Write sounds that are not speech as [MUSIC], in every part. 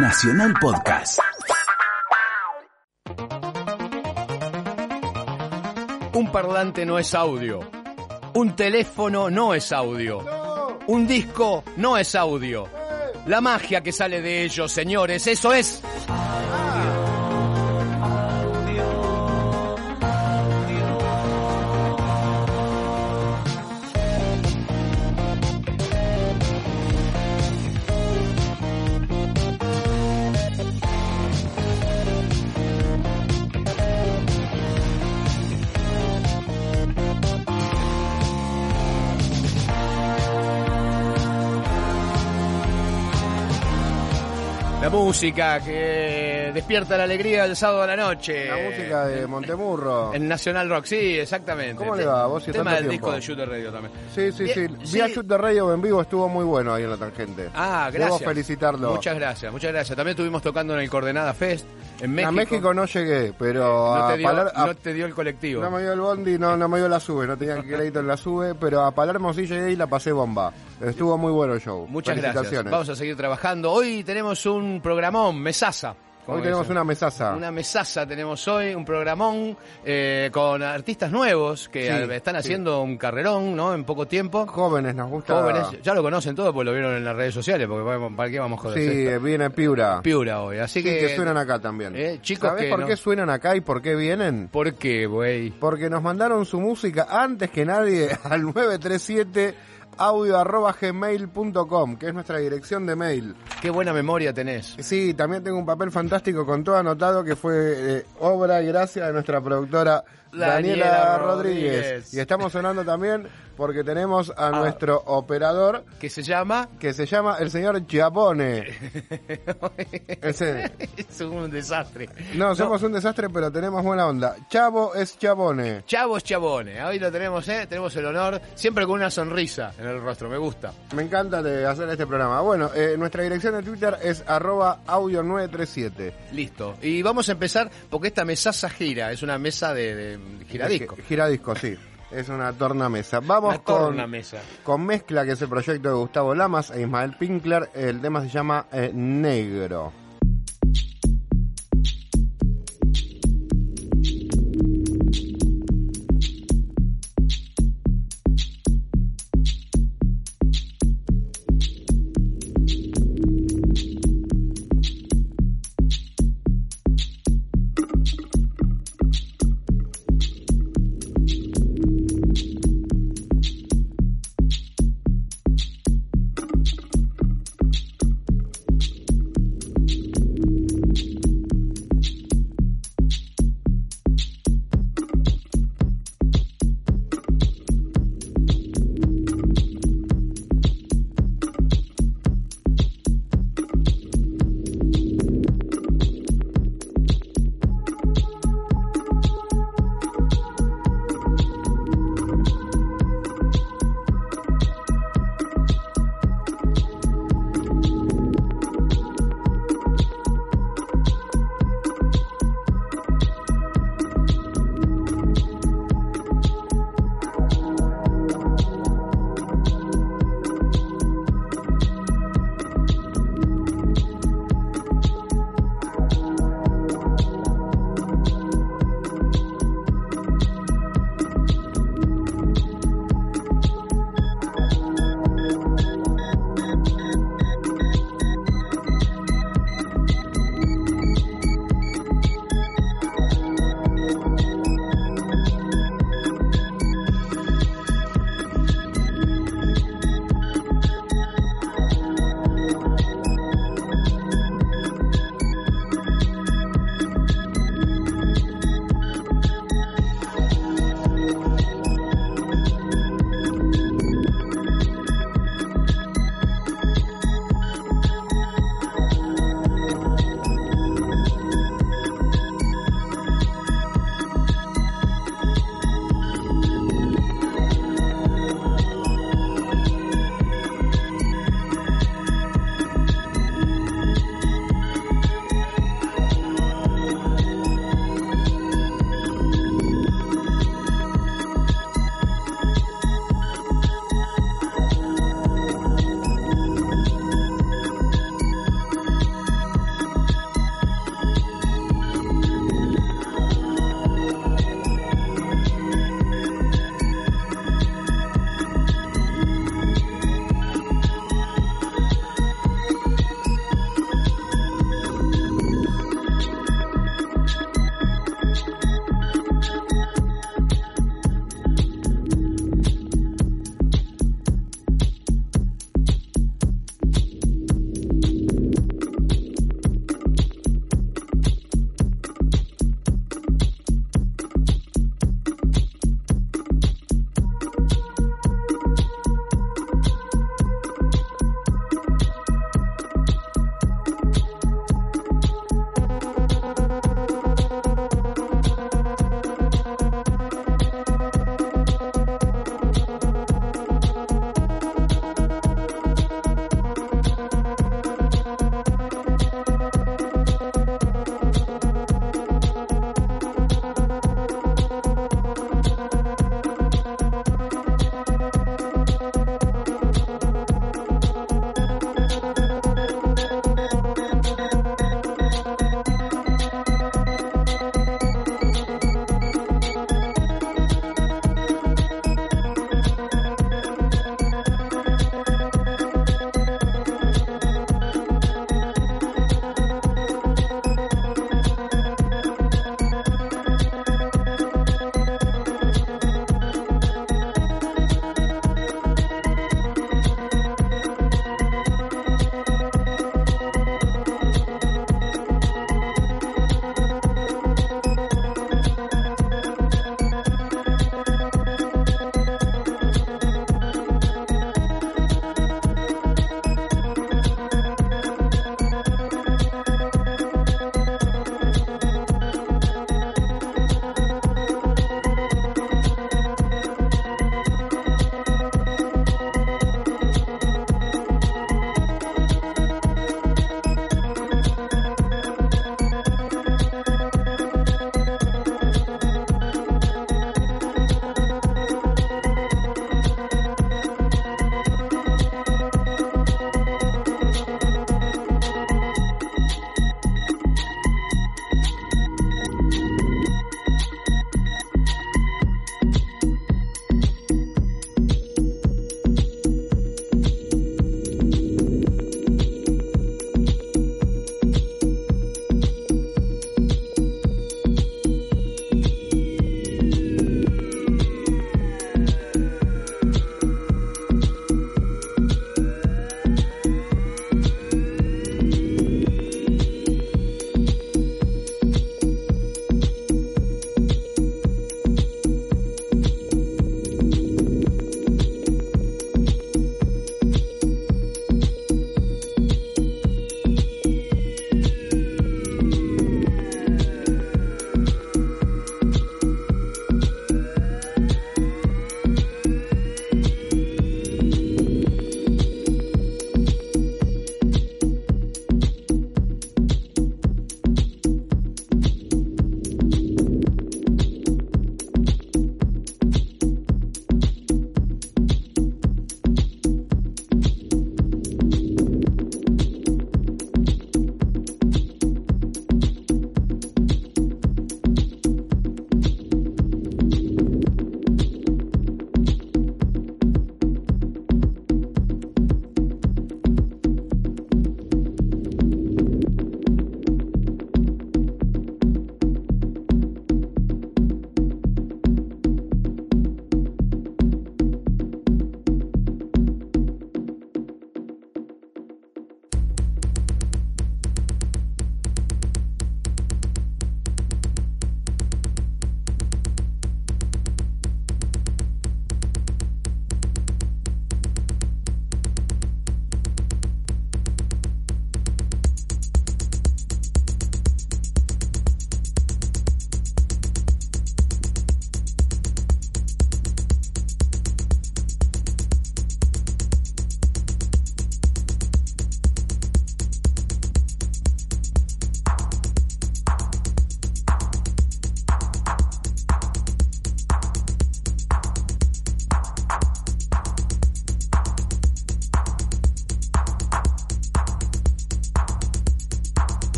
Nacional Podcast. Un parlante no es audio. Un teléfono no es audio. Un disco no es audio. La magia que sale de ellos, señores, eso es. Música que despierta la alegría del sábado a la noche. La música de Montemurro. En Nacional Rock, sí, exactamente. ¿Cómo le va vos y Tema del tiempo? disco de Shooter Radio también. Sí, sí, sí. Vi a Shoot Radio en vivo, estuvo muy bueno ahí en la tangente. Ah, gracias. Debo felicitarlo. Muchas gracias, muchas gracias. También estuvimos tocando en el Coordenada Fest en México. A México no llegué, pero no a te, dio, Paler- a- no te dio el colectivo. no me dio el bondi, no, no me dio la sube, no tenía crédito en la sube, pero a Palermo sí llegué y la pasé bomba. Estuvo muy bueno el show. Muchas gracias. Vamos a seguir trabajando. Hoy tenemos un programón, mesaza. Hoy tenemos una mesaza. Una mesaza tenemos hoy, un programón eh, con artistas nuevos que Sí, eh, están sí. haciendo un carrerón, ¿no? En poco tiempo. Jóvenes, nos gusta. Jóvenes, ya lo conocen todos porque lo vieron en las redes sociales, porque ¿para qué vamos a joder? Sí, Esto? viene Piura. Piura hoy, así Sí, que... que suenan acá también. Eh, chicos ¿Sabés que por no- qué suenan acá y por qué vienen? ¿Por qué, güey? Porque nos mandaron su música antes que nadie [LAUGHS] al 937 audio arroba gmail.com, que es nuestra dirección de mail. Qué buena memoria tenés. Sí, también tengo un papel fantástico con todo anotado que fue eh, obra y gracia de nuestra productora Daniela, Daniela Rodríguez. Rodríguez. Y estamos sonando también porque tenemos a nuestro operador Que se llama... que se llama el señor Chiapone. [LAUGHS] Ese- es un desastre. no, somos un desastre, pero tenemos buena onda. Chavo es Chabone. Chavos Chabones, hoy lo tenemos, ¿eh? Tenemos el honor, siempre con una sonrisa en el rostro, me gusta. Me encanta de hacer este programa. Bueno, eh, nuestra dirección de Twitter es arroba audio 937. Listo. Y vamos a empezar porque esta mesaza gira, es una mesa de, de giradisco. Gi- Giradisco, sí. Es una tornamesa. Vamos con, con Mezcla, que es el proyecto de Gustavo Lamas e Ismael Pinkler. El tema se llama eh, Negro.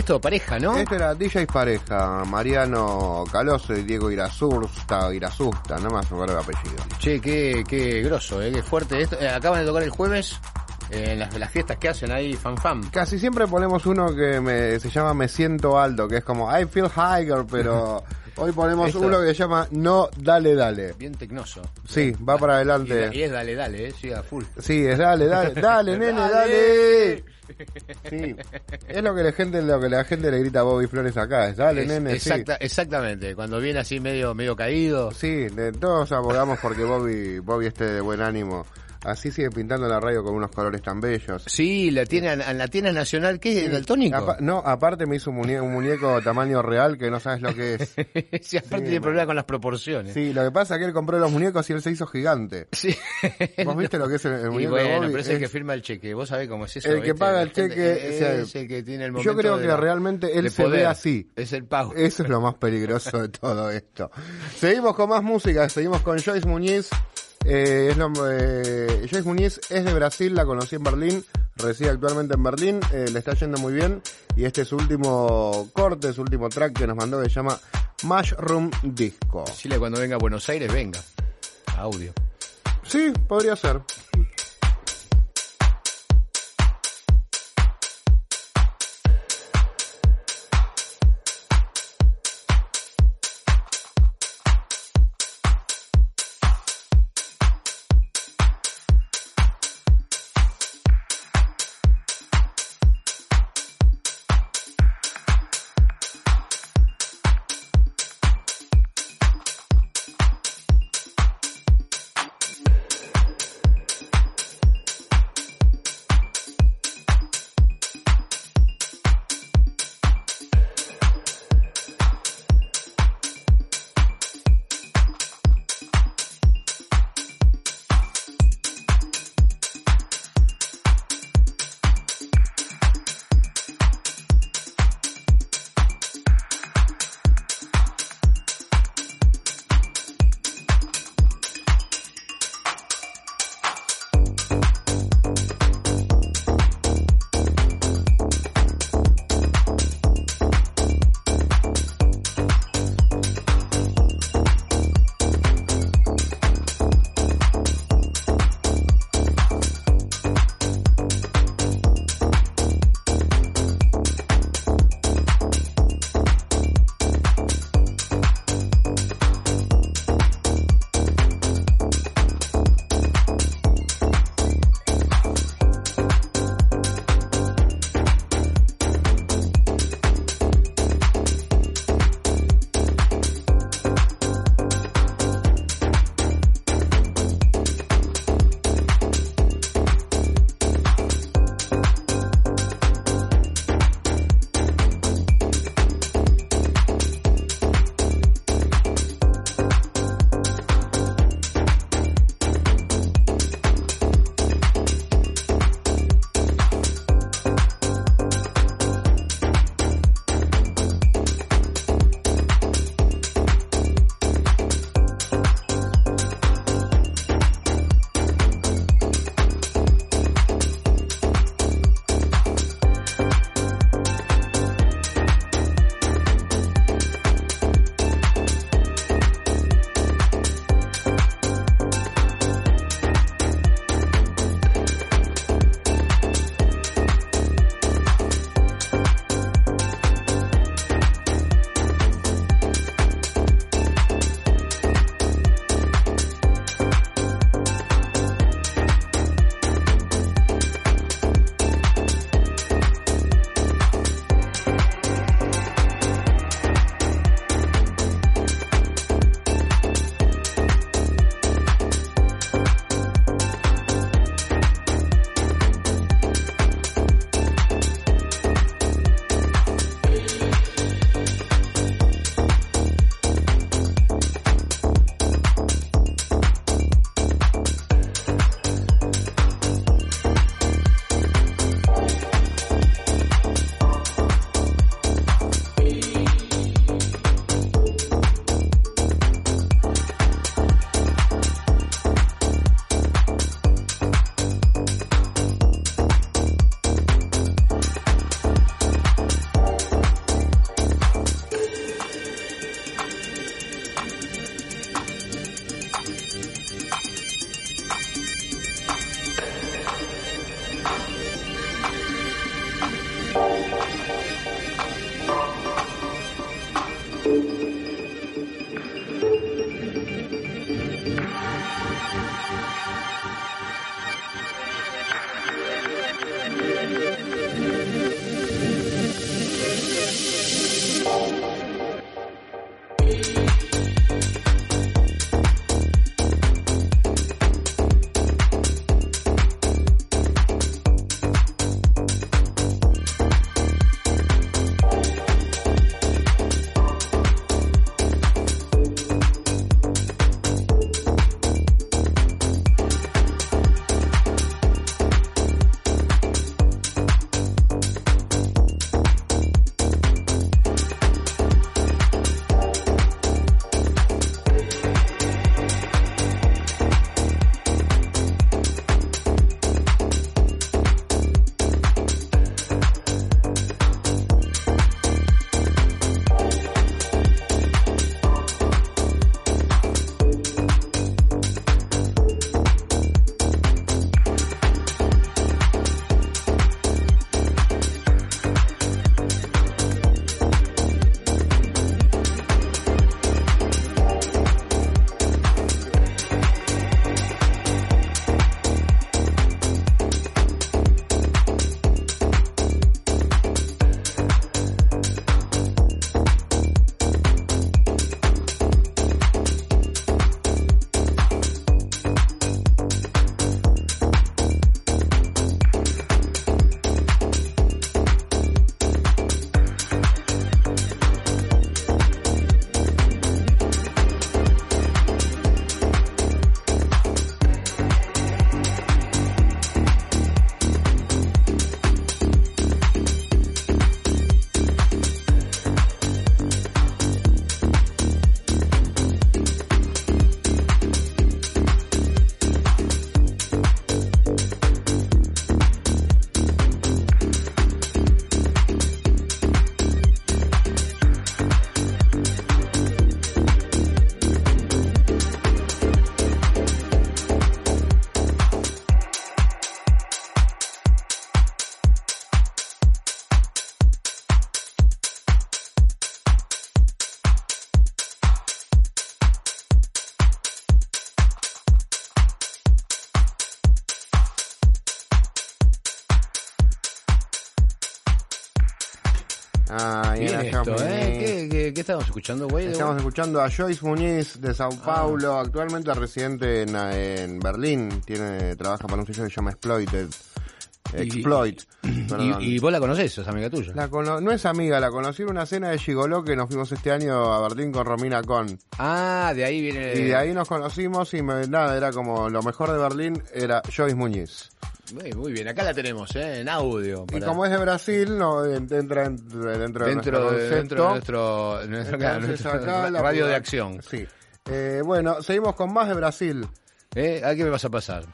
Esto pareja, ¿no? Este era DJ Pareja, Mariano Caloso y Diego Irazusta, Irasusta, no más acuerdo el apellido. Che, qué, qué grosso, ¿eh? qué fuerte esto. Eh, acaban de tocar el jueves eh, en las, las fiestas que hacen ahí, fan fan. Casi siempre ponemos uno que me, se llama Me Siento Alto, que es como I Feel Higher, pero [LAUGHS] hoy ponemos Esto- uno que se llama No, Dale, Dale. Bien tecnoso. Sí, va para adelante. y es dale, dale, eh, sí, a full. Sí, es dale, dale, [LAUGHS] dale, nene, dale. Sí, [LAUGHS] es lo que la gente, lo que la gente le grita a Bobby Flores acá, es dale, Es- nene, sí. exacta- Exactamente, cuando viene así medio, medio caído. Sí, de- todos abogamos porque Bobby, Bobby esté de buen ánimo. Así sigue pintando la radio con unos colores tan bellos. Sí, la tiene, en la tiene nacional, ¿qué es? ¿Daltónico? Apa- no, aparte me hizo un muñeco, un muñeco tamaño real que no sabes lo que es. [LAUGHS] sí, aparte tiene problemas con las proporciones. Sí, lo que pasa es que él compró los muñecos y él se hizo gigante. Sí. [LAUGHS] ¿Vos viste lo que es el, el Y muñeco de bueno, pero es el que firma el cheque. Vos sabés cómo es eso. El que ¿viste? paga el cheque, es el que tiene el yo momento creo de que la- realmente él se ve así. Es el pago. Eso es lo más peligroso de todo esto. Seguimos con más música, seguimos con Joyce Muñiz. Eh, es lo- eh, Joyce Muñiz es de Brasil, la conocí en Berlín, reside actualmente en Berlín, eh, le está yendo muy bien y este es su último corte, su último track que nos mandó que se llama Mushroom Disco. Decirle cuando venga a Buenos Aires, venga. Audio. Sí, podría ser. ¿Qué, estamos escuchando, güey? Estamos escuchando a Joyce Muniz de Sao Ah. Paulo, actualmente residente en, en Berlín. Tiene, trabaja para un sello que se llama Exploited. Exploit. Y, y vos la conocés, es amiga tuya. La cono- no es amiga, la conocí en una cena de Gigoló que nos fuimos este año a Berlín con Romina Con. Ah, de ahí viene... Y de ahí nos conocimos y me- nada, era como lo mejor de Berlín era Joyce Muñiz. Muy, muy bien, acá la tenemos, ¿eh? En audio. Y como es de Brasil, no entra dentro, dentro de dentro, nuestro de, dentro de concepto. nuestro, nuestro, radio de acción. Sí. Eh, bueno, seguimos con más de Brasil. ¿Eh? ¿A qué me vas a pasar?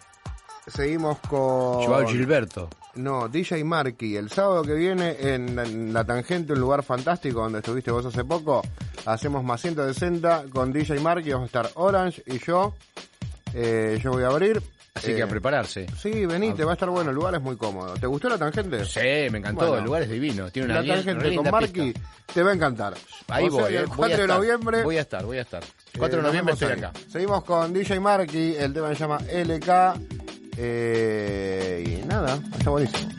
Seguimos con... Joao Gilberto. No, DJ Marky. El sábado que viene en, en La Tangente, un lugar fantástico donde estuviste vos hace poco, hacemos más 160 con DJ Marky. Vamos a estar Orange y yo. Eh, yo voy a abrir. Así Eh, que a prepararse. Sí, venite, va a estar bueno. El lugar es muy cómodo. ¿Te gustó La Tangente? Sí, me encantó, Bueno. el lugar es divino. Tiene una La bien- Tangente con Marky te va a encantar. Ahí O sea voy, que eh. el Voy 4 a de noviembre. Voy a estar, voy a estar. 4 Eh, de noviembre estoy acá. Seguimos con DJ Marky, el tema se llama LK. eh, y nada, está buenísimo.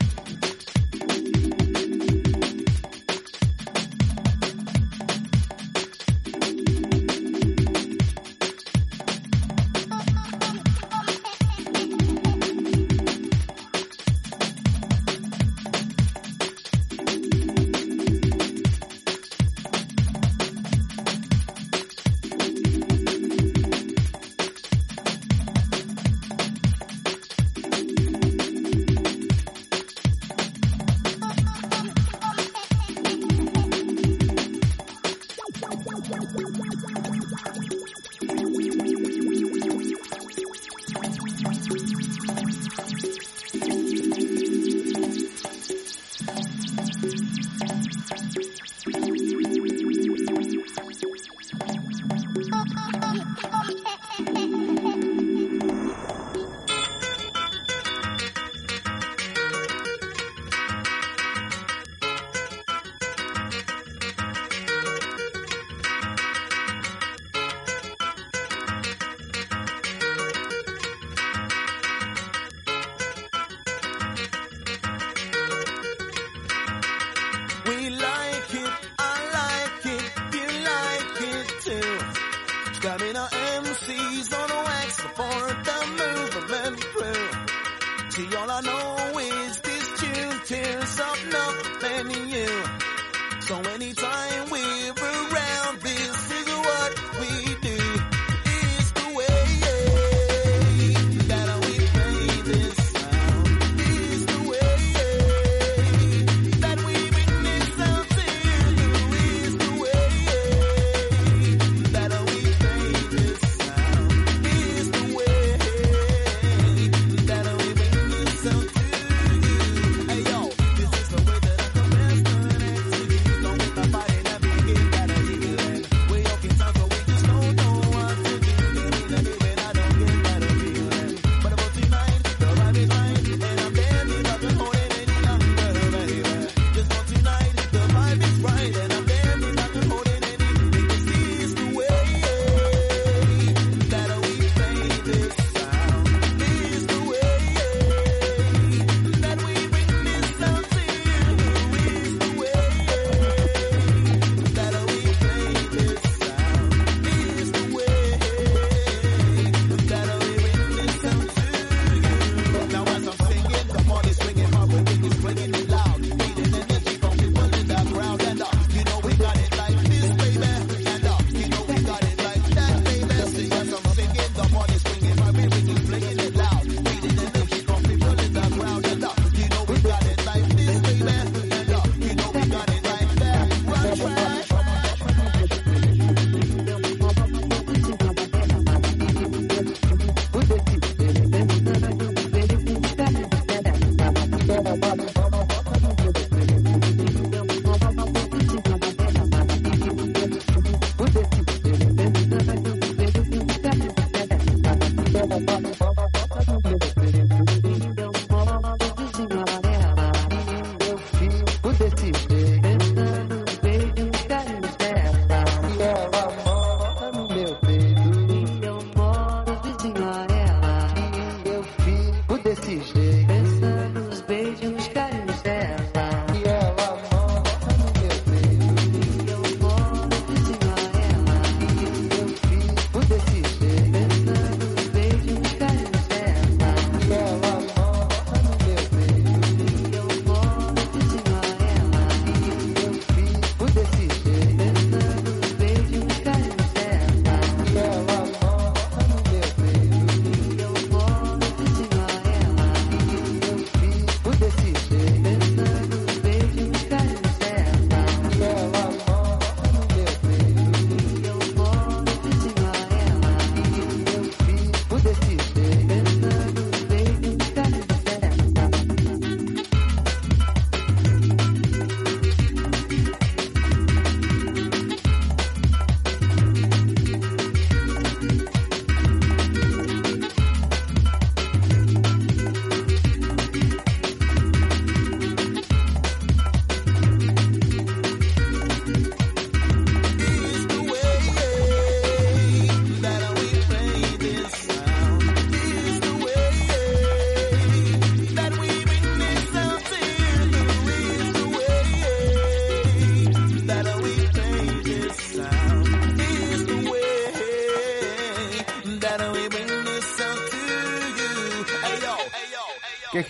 tears of nothing and you. So anytime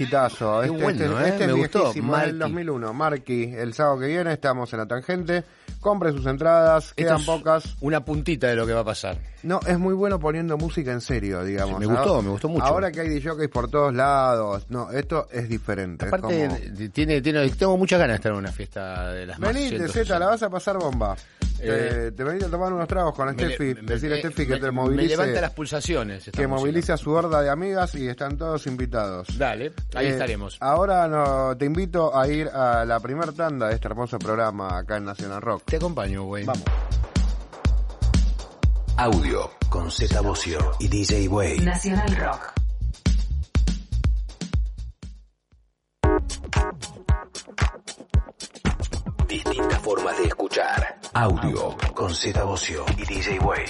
hitazo. Este, bueno, este- ¿eh? este es Me gustó. viejísimo, es del Marky. 2001. Marky, el sábado que viene estamos en la tangente. Compre sus entradas, Esto quedan es pocas. Una puntita de lo que va a pasar. No, es muy bueno poniendo música en serio, digamos. Sí, me gustó, me gustó mucho. Ahora que hay DJs por todos lados, no, esto es diferente. es Aparte, como- tiene, tiene, tengo muchas ganas de estar en una fiesta de las Venite, 160. Z, la vas a pasar bomba. Eh, te, te venite a tomar unos tragos con Me Steffi. me- Decirle a me- Steffi que me- te Me movilice. levanta las pulsaciones. que música. movilice a su horda de amigas y están todos invitados. Dale, ahí Eh, estaremos. Ahora no, te invito a ir a la primer tanda de este hermoso programa acá en Nacional Rock. Te acompaño, güey. Vamos. Audio con Z Bocio y DJ Way. Nacional Rock. Distintas formas de escuchar. Audio con Z Bocio y DJ Way.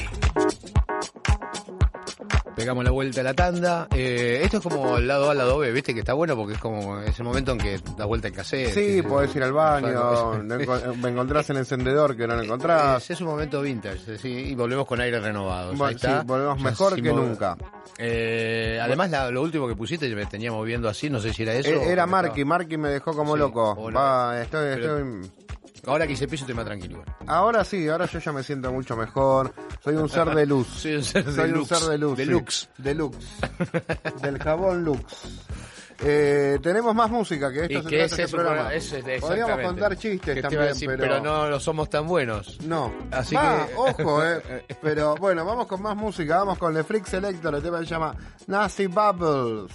Pegamos la vuelta a la tanda. Eh, esto es como el lado A, lado B, ¿viste? Que está bueno porque es como es el momento en que da vuelta el cassette. Sí, podés ir al baño, [LAUGHS] me encontrás el encendedor que no lo encontrás. Es, es un momento vintage, sí, y volvemos con aire renovado. Bueno, Ahí está. sí, volvemos mejor que nunca. Eh, además, la- lo último que pusiste, me tenía moviendo así, no sé si era eso. Eh, Era Marky, Marky me dejó como Sí, loco. Va, estoy, Pero- estoy... Ahora que hice piso estoy más tranquilo. Ahora sí, ahora yo ya me siento mucho mejor. Soy un ser de luz. [LAUGHS] Soy un ser de Soy un ser de luz. De sí. Lux. De lux. [LAUGHS] Del jabón Lux. Eh, tenemos más música que esto Y se que trata ese este es un programa. programa- ese es- Podríamos contar chistes también, decir, pero... pero no lo somos tan buenos. No. Así Va, que- ojo, eh. [LAUGHS] Pero bueno, vamos con más música. Vamos con The Freak Selector. El tema se llama Nazi Bubbles.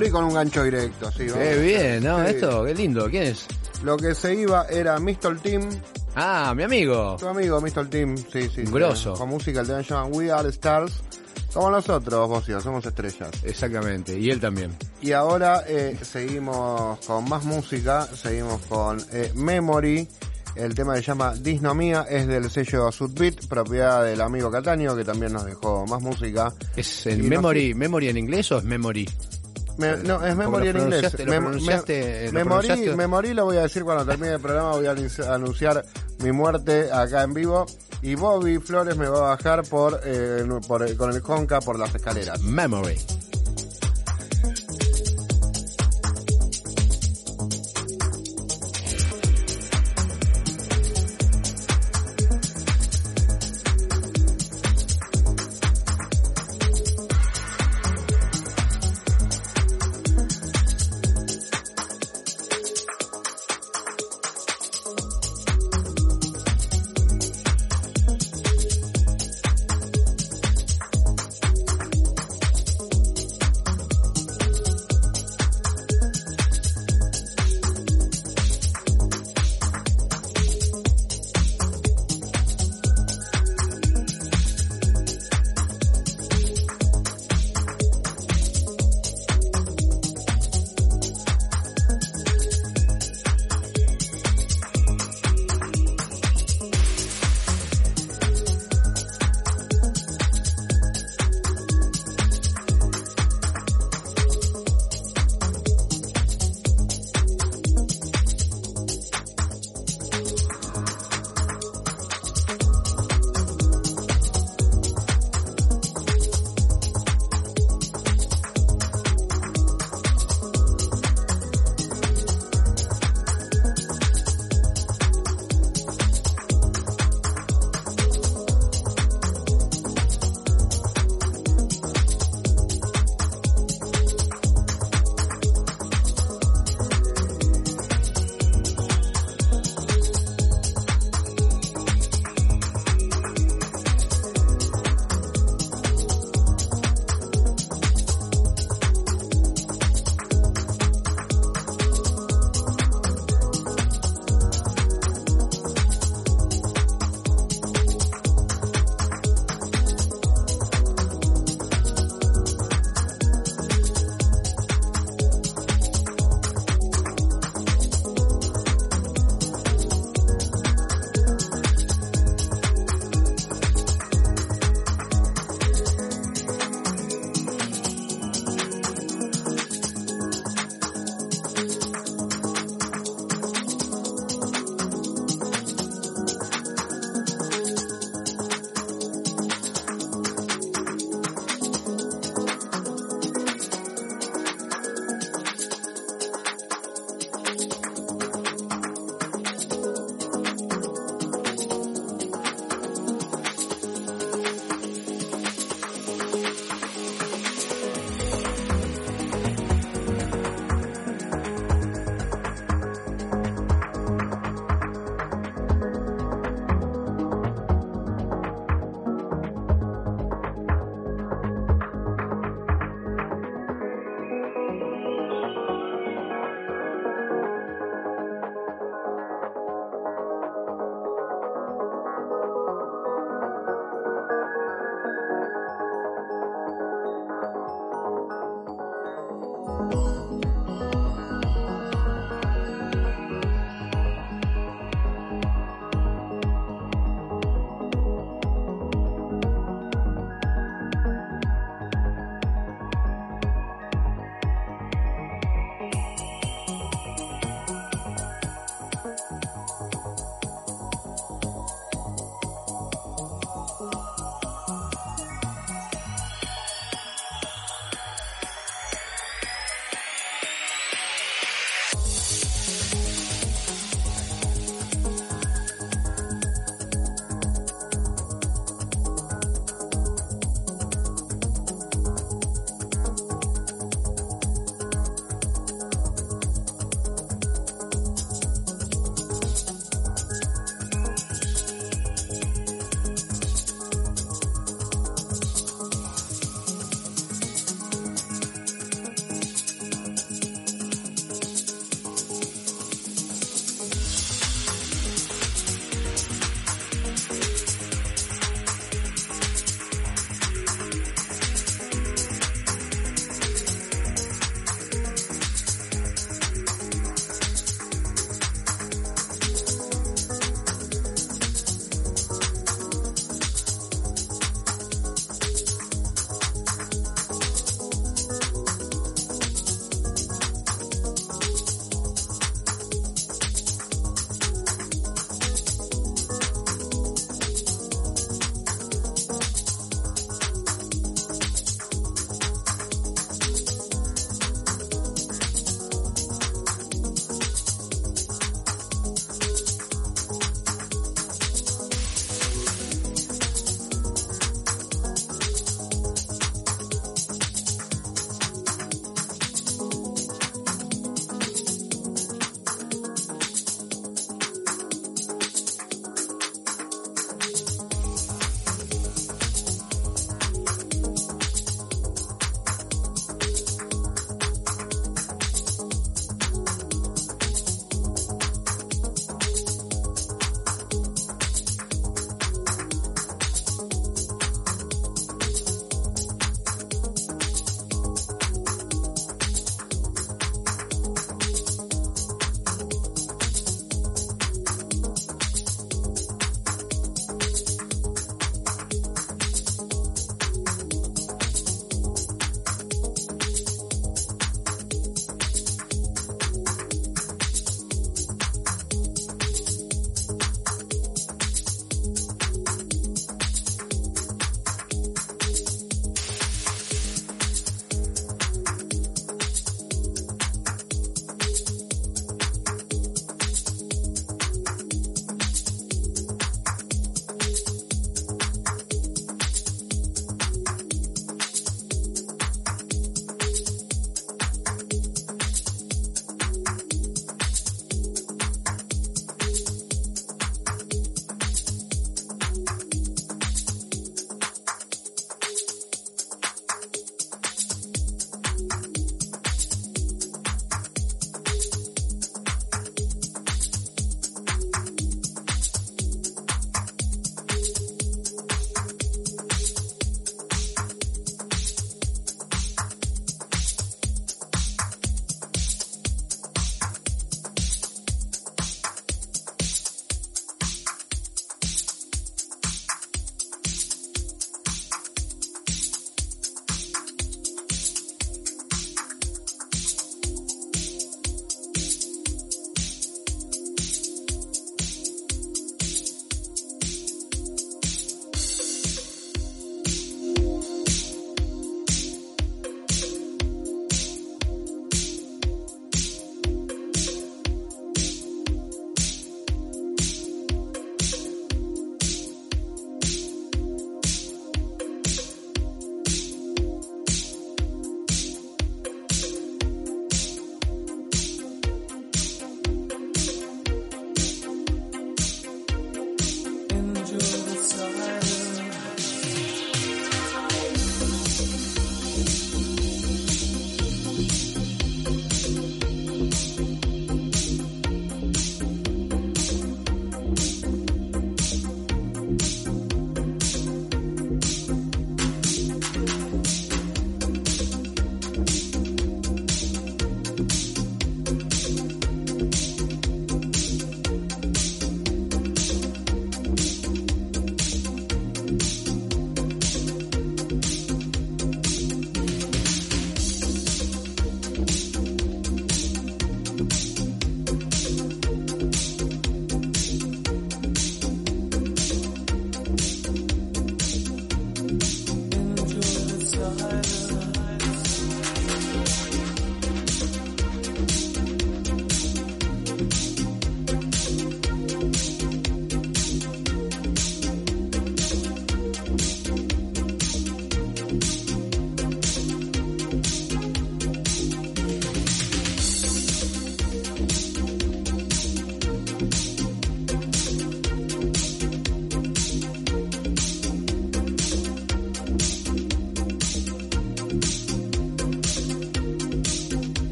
Abrí con un gancho directo, sí. vamos. Qué bien, ¿no? Sí. Esto, qué lindo. ¿Quién es? Lo que se iba era Mr. Team, Ah, mi amigo. tu amigo Mr. Team, sí, sí. sí. Grosso. Con música, el tema se llama We Are Stars. Como nosotros, vos y yo, somos estrellas. Exactamente. Y él también. Y ahora eh, seguimos con más música, seguimos con eh, Memory. El tema que se llama Disnomía es del sello Sudbeat, propiedad del amigo Cataño, que también nos dejó más música. ¿Es Y no memory, memory en inglés o es memory? Me- no, es Memory lo en inglés. lo Mem- pronunciaste- lo voy a decir cuando termine el programa, voy a anunci- anunciar mi muerte acá en vivo. Y Bobby Flores me va a bajar por, eh, por- con el conca por las escaleras. Memory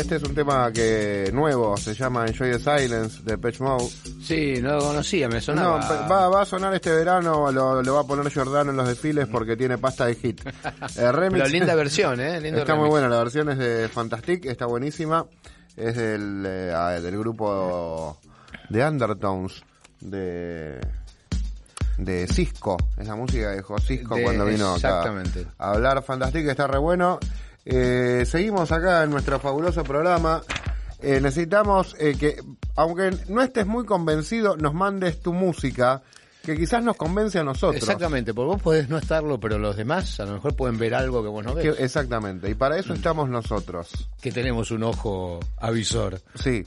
este es un tema que nuevo, se llama Enjoy the Silence de Patch Mode. Sí, no lo conocía, me No, sonaba. pe- va, va a sonar este verano, lo, lo va a poner Giordano en los desfiles porque tiene pasta de hit. [LAUGHS] Eh, remix, Pero linda versión, ¿eh? Lindo está muy buena, la versión es de Fantastic, está buenísima. Es del, eh, ah, del grupo de Undertones, de de Cisco, es la música dejó Cisco De- cuando vino acá exactamente. a hablar Fantastic, está re bueno. Eh, seguimos acá en nuestro fabuloso programa. Eh, necesitamos eh, que, aunque no estés muy convencido, nos mandes tu música, que quizás nos convence a nosotros. Exactamente, porque vos podés no estarlo, pero los demás a lo mejor pueden ver algo que vos no ves. Que- exactamente, y para eso estamos nosotros. Que tenemos un ojo avisor. Sí,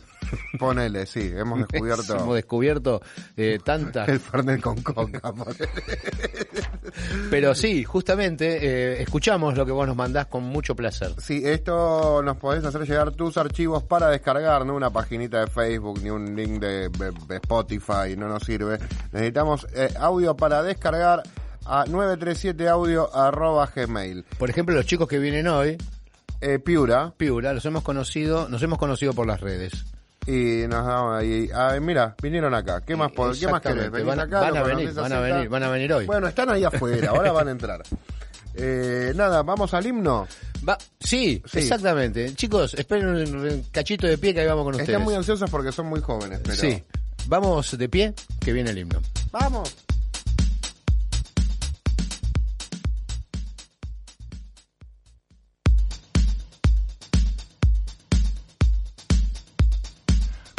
ponele, sí, hemos [LAUGHS] descubierto Hemos descubierto eh, tantas. el Fernet con coca. ponele. [LAUGHS] Pero sí, justamente, eh, escuchamos lo que vos nos mandás con mucho placer. Sí, esto nos podés hacer llegar tus archivos para descargar, no una paginita de Facebook ni un link de, de- de Spotify, no nos sirve. Necesitamos eh, audio para descargar a 937audio arroba gmail. Por ejemplo, los chicos que vienen hoy, Eh, Piura, Piura, los hemos conocido, nos hemos conocido por las redes. y nos damos ahí. Ah, mira, vinieron acá. ¿Qué más, pod- ¿qué más querés? Van, acá, van a venir, van a venir, van a venir hoy. Bueno, están ahí afuera, ahora van a entrar. [LAUGHS] Eh, nada, vamos al himno. Va- sí, Sí. exactamente. Chicos, esperen un, un cachito de pie que ahí vamos con ustedes. Están muy ansiosos porque son muy jóvenes, pero... Sí, vamos de pie, que viene el himno. ¡Vamos!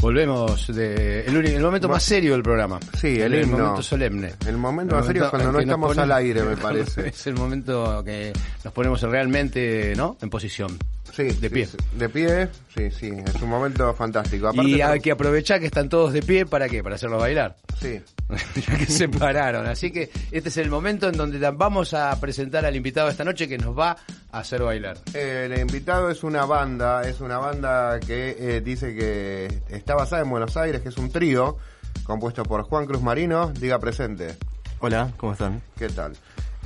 Volvemos de el, el momento más serio del programa. Sí, el himno. momento solemne. El momento más serio es cuando no estamos al aire, me [LAUGHS] parece. es el momento que nos ponemos realmente, ¿no? En posición. Sí, De pie. sí. De pie, sí, sí, es un momento fantástico. Aparte, y hay que aprovechar que están todos de pie, ¿para qué? Para hacerlos bailar. Sí, [LAUGHS] ya que se pararon. Así que este es el momento en donde vamos a presentar al invitado de esta noche que nos va a hacer bailar. Eh, el invitado es una banda, es una banda que eh, dice que está basada en Buenos Aires, que es un trío compuesto por Juan Cruz Marino, diga presente. Hola, ¿cómo están? ¿Qué tal?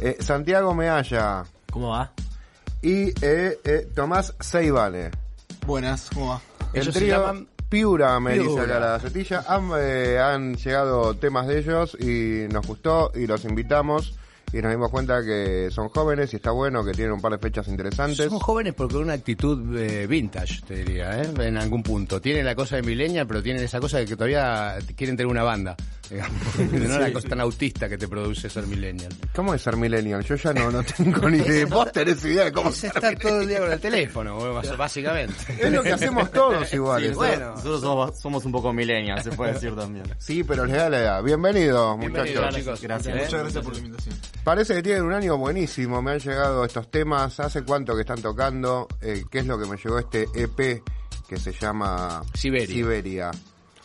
Eh, Santiago Mealla ¿Cómo va? Y eh, eh, Tomás Seibane. Buenas, ¿cómo va? El Ellos se llaman Piura, me dice acá la gacetilla. Han, eh, han llegado temas de ellos y nos gustó y los invitamos y nos dimos cuenta que son jóvenes y está bueno, que tienen un par de fechas interesantes. Son jóvenes porque con una actitud eh, vintage, te diría, ¿eh? en algún punto. Tienen la cosa de millennial, pero tienen esa cosa de que todavía quieren tener una banda. Digamos. no la cosa tan autista que te produce ser millennial. ¿Cómo es ser millennial? Yo ya no, no tengo ni idea. [LAUGHS] Vos tenés idea de cómo Es ser estar todo el día con el teléfono, básicamente. Es lo que hacemos todos iguales. bueno. Nosotros somos, somos un poco millennials, se puede decir también. Sí, pero les da la edad. Bienvenidos, Bienvenidos, muchachos. chicos. Gracias. ¿Eh? Muchas gracias por la invitación. Parece que tienen un año buenísimo. Me han llegado estos temas. ¿Hace cuánto que están tocando? Eh, ¿Qué es lo que me llegó este EP que se llama Siberia. Siberia.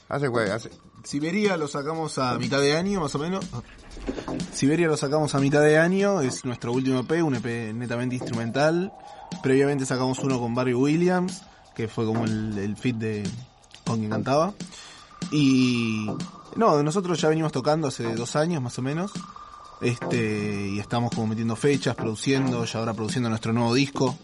¿Hace cuál? Hace... Siberia lo sacamos a mitad de año, más o menos. Siberia lo sacamos a mitad de año, es nuestro último EP, un EP netamente instrumental. Previamente sacamos uno con Barry Williams, que fue como el, el fit de con quien cantaba. Y no, nosotros ya venimos tocando hace dos años más o menos. Este, y estamos como metiendo fechas, produciendo, ya ahora produciendo nuestro nuevo disco.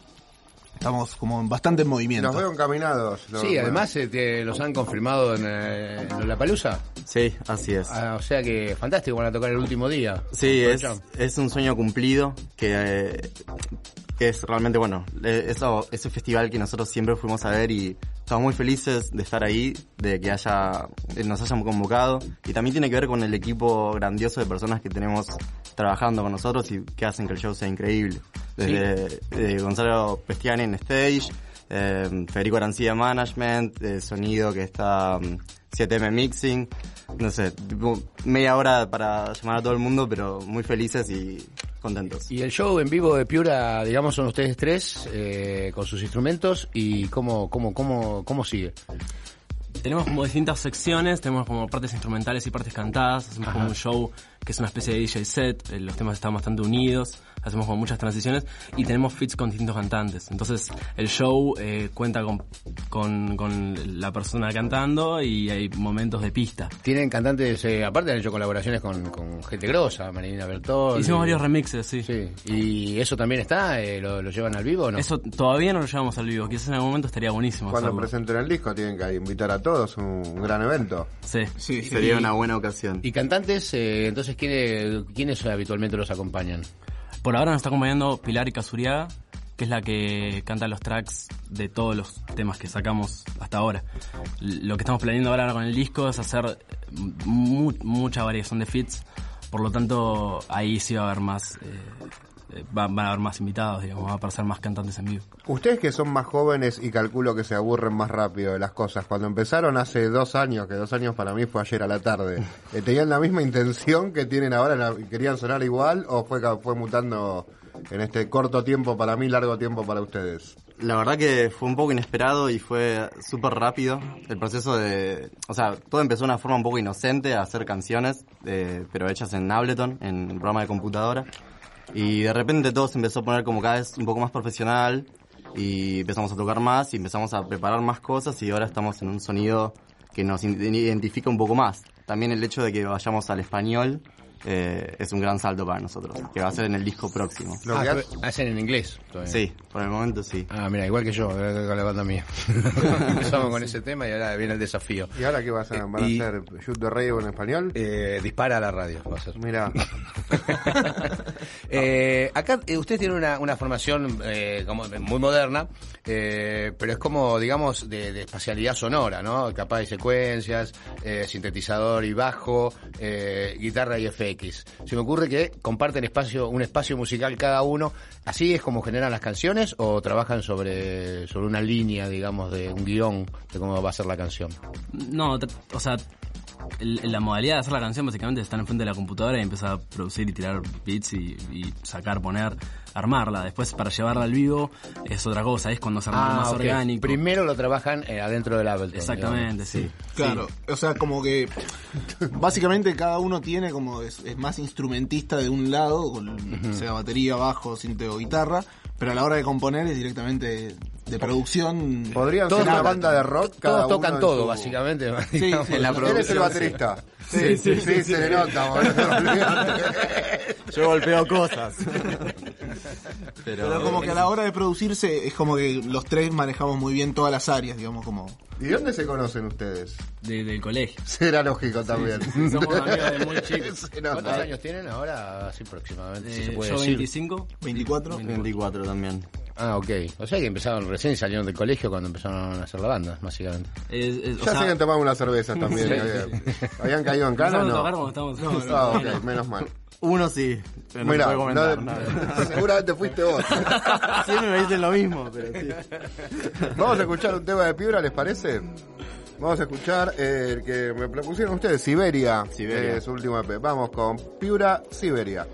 Estamos como bastante en movimiento. Los veo encaminados. Sí, además eh, te- los han confirmado en, eh, en La Palusa. Sí, así es. o sea que fantástico, van a tocar el último día. Sí, es, es un sueño cumplido que, eh, que es realmente bueno. Eso, ese festival que nosotros siempre fuimos a ver y estamos muy felices de estar ahí, de que haya, eh, nos hayan convocado. Y también tiene que ver con el equipo grandioso de personas que tenemos trabajando con nosotros y que hacen que el show sea increíble. Desde eh, Gonzalo Pestiani en stage, eh, Federico Arancía Management, eh, sonido que está mm, 7M Mixing, no sé, tipo, media hora para llamar a todo el mundo, pero muy felices y contentos. Y el show en vivo de Piura, digamos, son ustedes tres eh, con sus instrumentos y cómo, cómo, cómo, cómo sigue. Tenemos como distintas secciones, tenemos como partes instrumentales y partes cantadas, hacemos como un show que es una especie de DJ set, eh, los temas están bastante unidos, hacemos como muchas transiciones y tenemos fits con distintos cantantes. Entonces el show eh, cuenta con, con, con la persona cantando y hay momentos de pista. Tienen cantantes, eh, aparte han hecho colaboraciones con, con gente grosa, Marilina Bertol. Hicimos varios remixes, sí. Sí, y eso también está, eh, ¿lo, lo llevan al vivo o no? Eso todavía no lo llevamos al vivo, quizás en algún momento estaría buenísimo Cuando hacerlo. presenten el disco tienen que invitar a todos, un gran evento. Sí. Sí, sí. Sería una buena ocasión. Y cantantes, eh, entonces, ¿quiénes, ¿quiénes habitualmente los acompañan? Por ahora nos está acompañando Pilar y Casuriaga, que es la que canta los tracks de todos los temas que sacamos hasta ahora. Lo que estamos planeando ahora con el disco es hacer mu- mucha variación de fits, por lo tanto ahí sí va a haber más, eh, eh, va- van a haber más invitados, digamos, va a aparecer más cantantes en vivo. Ustedes que son más jóvenes y calculo que se aburren más rápido de las cosas, cuando empezaron hace dos años, que dos años para mí fue ayer a la tarde, [LAUGHS] eh, ¿tenían la misma intención que tienen ahora? ¿Querían sonar igual o fue, fue mutando en este corto tiempo para mí, largo tiempo para ustedes? La verdad que fue un poco inesperado y fue súper rápido el proceso de... O sea, todo empezó de una forma un poco inocente a hacer canciones, eh, pero hechas en Ableton, en un programa de computadora. Y de repente todo se empezó a poner como cada vez un poco más profesional y empezamos a tocar más y empezamos a preparar más cosas y ahora estamos en un sonido que nos identifica un poco más. También el hecho de que vayamos al español eh, es un gran salto para nosotros, que va a ser en el disco próximo. Lo Ah, que pero hace- hacen en inglés todavía. Sí, por el momento sí. Ah, mira, igual que yo, eh, con la banda mía. [LAUGHS] Empezamos con ese tema y ahora viene el desafío. ¿Y ahora qué vas a, van a Y- hacer? ¿Shoot the Radio en español? Eh, dispara a la radio, va a ser. Mira, [LAUGHS] Eh, acá eh, ustedes tienen una, una formación eh, como muy moderna, eh, pero es como, digamos, de, de espacialidad sonora, ¿no? Capaz de secuencias, eh, sintetizador y bajo, eh, guitarra y Se me ocurre que comparten espacio, un espacio musical cada uno. ¿Así es como generan las canciones o trabajan sobre, sobre una línea, digamos, de un guion de cómo va a ser la canción? No, o sea, la modalidad de hacer la canción básicamente es estar enfrente de la computadora y empezar a producir y tirar beats y, y sacar, poner, armarla. Después para llevarla al vivo es otra cosa, es cuando se arma más Ah, ok. orgánico. Primero lo trabajan eh, adentro del Ableton. Exactamente, sí. Claro, o sea, como que básicamente cada uno tiene como es, es más instrumentista de un lado, con, sea batería, bajo, cinto o guitarra, pero a la hora de componer es directamente de producción. ¿podrían ser una banda de rock? cada Todos tocan todo, su- básicamente. Sí, [LAUGHS] digamos. sí, en la Él es el producción, baterista. Sí, sí, sí, se le nota. [LAUGHS] Yo golpeo cosas. Pero, Pero como que a la hora de producirse es como que los tres manejamos muy bien todas las áreas, digamos, como... ¿Y dónde se conocen ustedes? De- del colegio. Será lógico también. Somos amigos de muy [LAUGHS] chicos. ¿Cuántos años tienen ahora? Así aproximadamente, si Eh, se puede yo decir. 25. 24. 24 también. Ah, ok. O sea que empezaron recién y salieron del colegio cuando empezaron a hacer la banda, básicamente. Es- es- o Ya sea, se habían tomado unas cervezas también. Sí, habían, habían caído en cana, empezamos a tocar ¿no? cuando estábamos- Ah, ok, menos mal. Uno sí, pero no Mira, puedo comentar no- nada. [LAUGHS] seguramente fuiste vos. [LAUGHS] Siempre me dicen lo mismo, pero sí. Vamos a escuchar un tema de Piura, ¿les parece? Vamos a escuchar eh, el que me propusieron ustedes, Siberia, Siberia. eh, su último EP. Vamos con Piura, Siberia.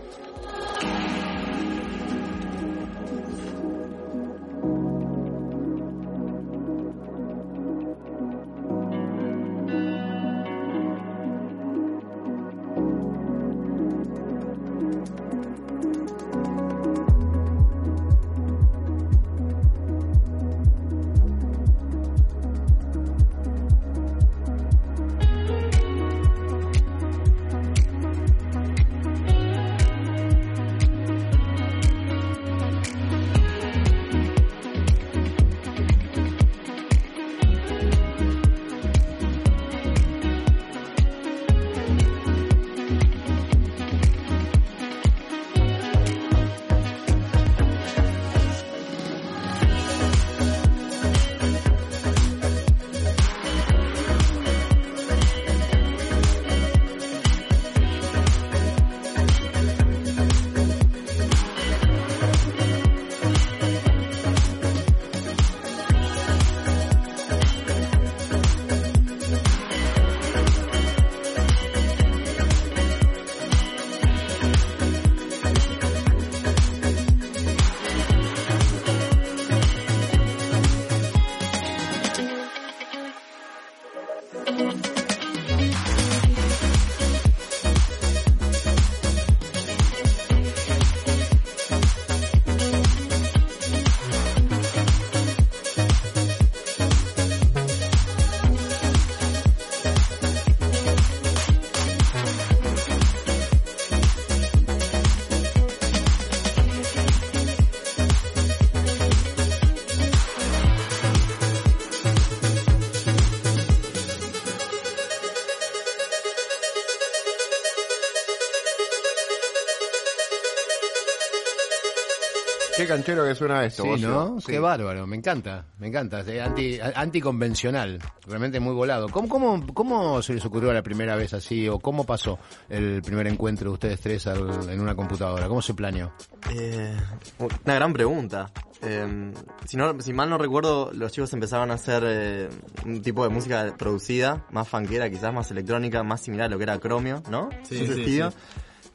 Canchero que suena esto, Sí, vos, ¿no? Sí. Qué bárbaro, me encanta, me encanta. Es Anti, anticonvencional, realmente muy volado. ¿Cómo, cómo, ¿Cómo se les ocurrió la primera vez así? ¿O cómo pasó el primer encuentro de ustedes tres al- en una computadora? ¿Cómo se planeó? Eh, una gran pregunta. Eh, si, no, si mal no recuerdo, los chicos empezaron a hacer eh, un tipo de música producida, más funkera, quizás más electrónica, más similar a lo que era Chromio, ¿no? Sí, sí, sí.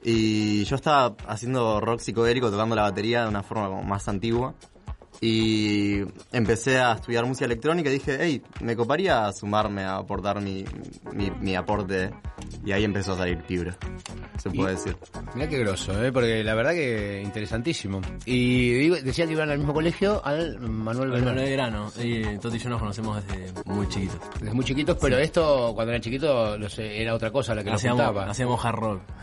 Y yo estaba haciendo rock psicodélico, tocando la batería de una forma como más antigua. Y empecé a estudiar música electrónica y dije, hey, me coparía sumarme a aportar mi, mi, mi aporte. Y ahí empezó a salir Fibra, se puede Y- decir. Mirá qué grosso, ¿eh? porque la verdad que interesantísimo. Y digo, decía que iban al mismo colegio al Manuel El Bernal. Manuel Grano. Y Toti y yo nos conocemos desde muy chiquitos. Desde muy chiquitos, pero esto, cuando eran chiquitos, no sé, era otra cosa la que nos Hacíamos, juntaba. hacíamos hard rock. [LAUGHS]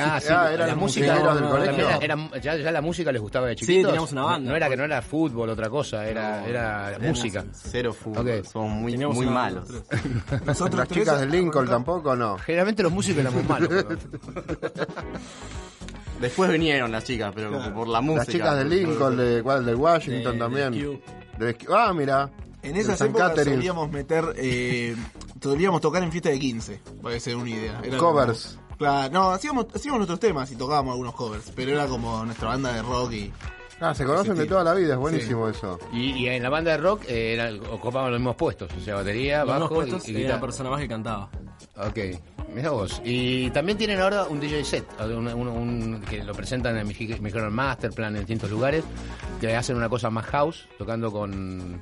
ah, sí, Ah, eran la música del no, colegio. era- era- ya, ya la música les gustaba de Sí, chiquitos. teníamos una banda. No era que no era fútbol, otra cosa, era, era música. Cero fútbol, Ok. somos muy, muy malos. [LAUGHS] Nosotros Las chicas de Lincoln tampoco, no. Generalmente los músicos éramos [LAUGHS] malos. pero- Después vinieron las chicas, pero como por la música. Las chicas de Lincoln, de, ¿cuál? de Washington De- también. de ah, mira. En esas épocas Catherine. solíamos meter, eh, solíamos tocar en fiesta de 15, para que se una idea. Era Covers. como- claro, no, hacíamos, hacíamos nuestros temas y tocábamos algunos covers, pero era como nuestra banda de rock y... Ah, se conocen de toda la vida, es buenísimo eso. Y, y en la banda de rock eh, era- ocupaban los mismos puestos, o sea, batería, Los bajo y, puestos y guitarra. persona más que cantaba. Ok, mira vos. Y también tienen ahora un DJ set, un, un- un- que lo presentan en mi Micron Masterplan en distintos lugares, que hacen una cosa más house, tocando con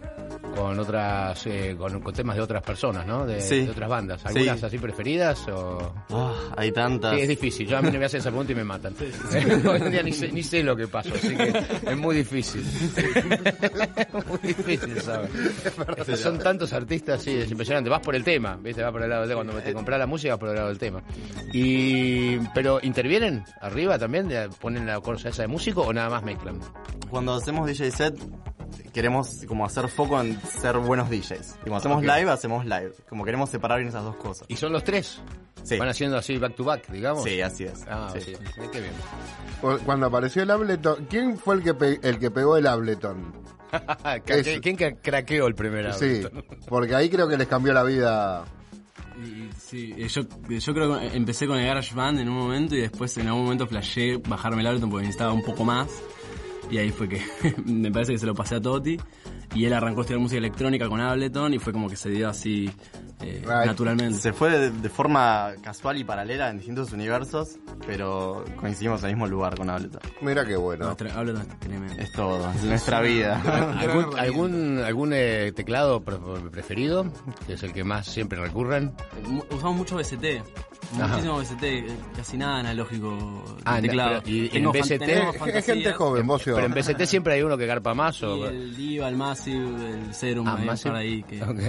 con otras eh, con, con temas de otras personas, ¿no? De, Sí. de otras bandas. ¿Algunas Sí. así preferidas o...? Ah, hay tantas. Sí, es difícil. Yo a mí me hacen esa pregunta y me matan. [LAUGHS] Hoy en día ni sé, ni sé lo que pasó, así que es muy difícil. [LAUGHS] muy difícil, ¿sabes? Son tantos artistas, sí, es impresionante. Vas por el tema, ¿viste? Vas por el lado tema. Cuando te compras la música, vas el tema. Y, pero, ¿intervienen arriba también? ¿Ponen la cosa esa de músico o nada más mezclan? Cuando hacemos DJ set, queremos como hacer foco en ser buenos DJs. Y cuando hacemos live, hacemos live. Como queremos separar bien esas dos cosas. ¿Y son los tres? Sí. ¿Van haciendo así back to back, digamos? Sí, así es. Ah, Sí. sí. Qué bien. Cu- Cuando apareció el Ableton, ¿quién fue el que, pe- el que pegó el Ableton? [LAUGHS] ¿Quién, quién que craqueó el primer Sí, Ableton? porque ahí creo que les cambió la vida. Sí, eh, yo, yo creo que empecé con el GarageBand en un momento y después en algún momento flashé bajarme el Ableton porque necesitaba un poco más. Y ahí fue que [LAUGHS] me parece que se lo pasé a Toti. Y él arrancó a estudiar música electrónica con Ableton y fue como que se dio así eh, Right. naturalmente. Se fue de, de forma casual y paralela en distintos universos, pero coincidimos en el mismo lugar con Ableton. Mira qué bueno. Nuestra- Ableton es tremendo. Es todo, es nuestra vida. [LAUGHS] ¿Algún, algún, algún eh, teclado pre- preferido? Que es el que más siempre recurren. Mu- Usamos mucho BST. Muchísimo BST, eh, casi nada analógico Ah, teclado. pero- y- y en tenemos Es, gente joven, vos Pero en BST [LAUGHS] siempre hay uno que garpa más o... Y el Diva, el Massive, el Serum, Ah, Massive. par ahí que... Ok.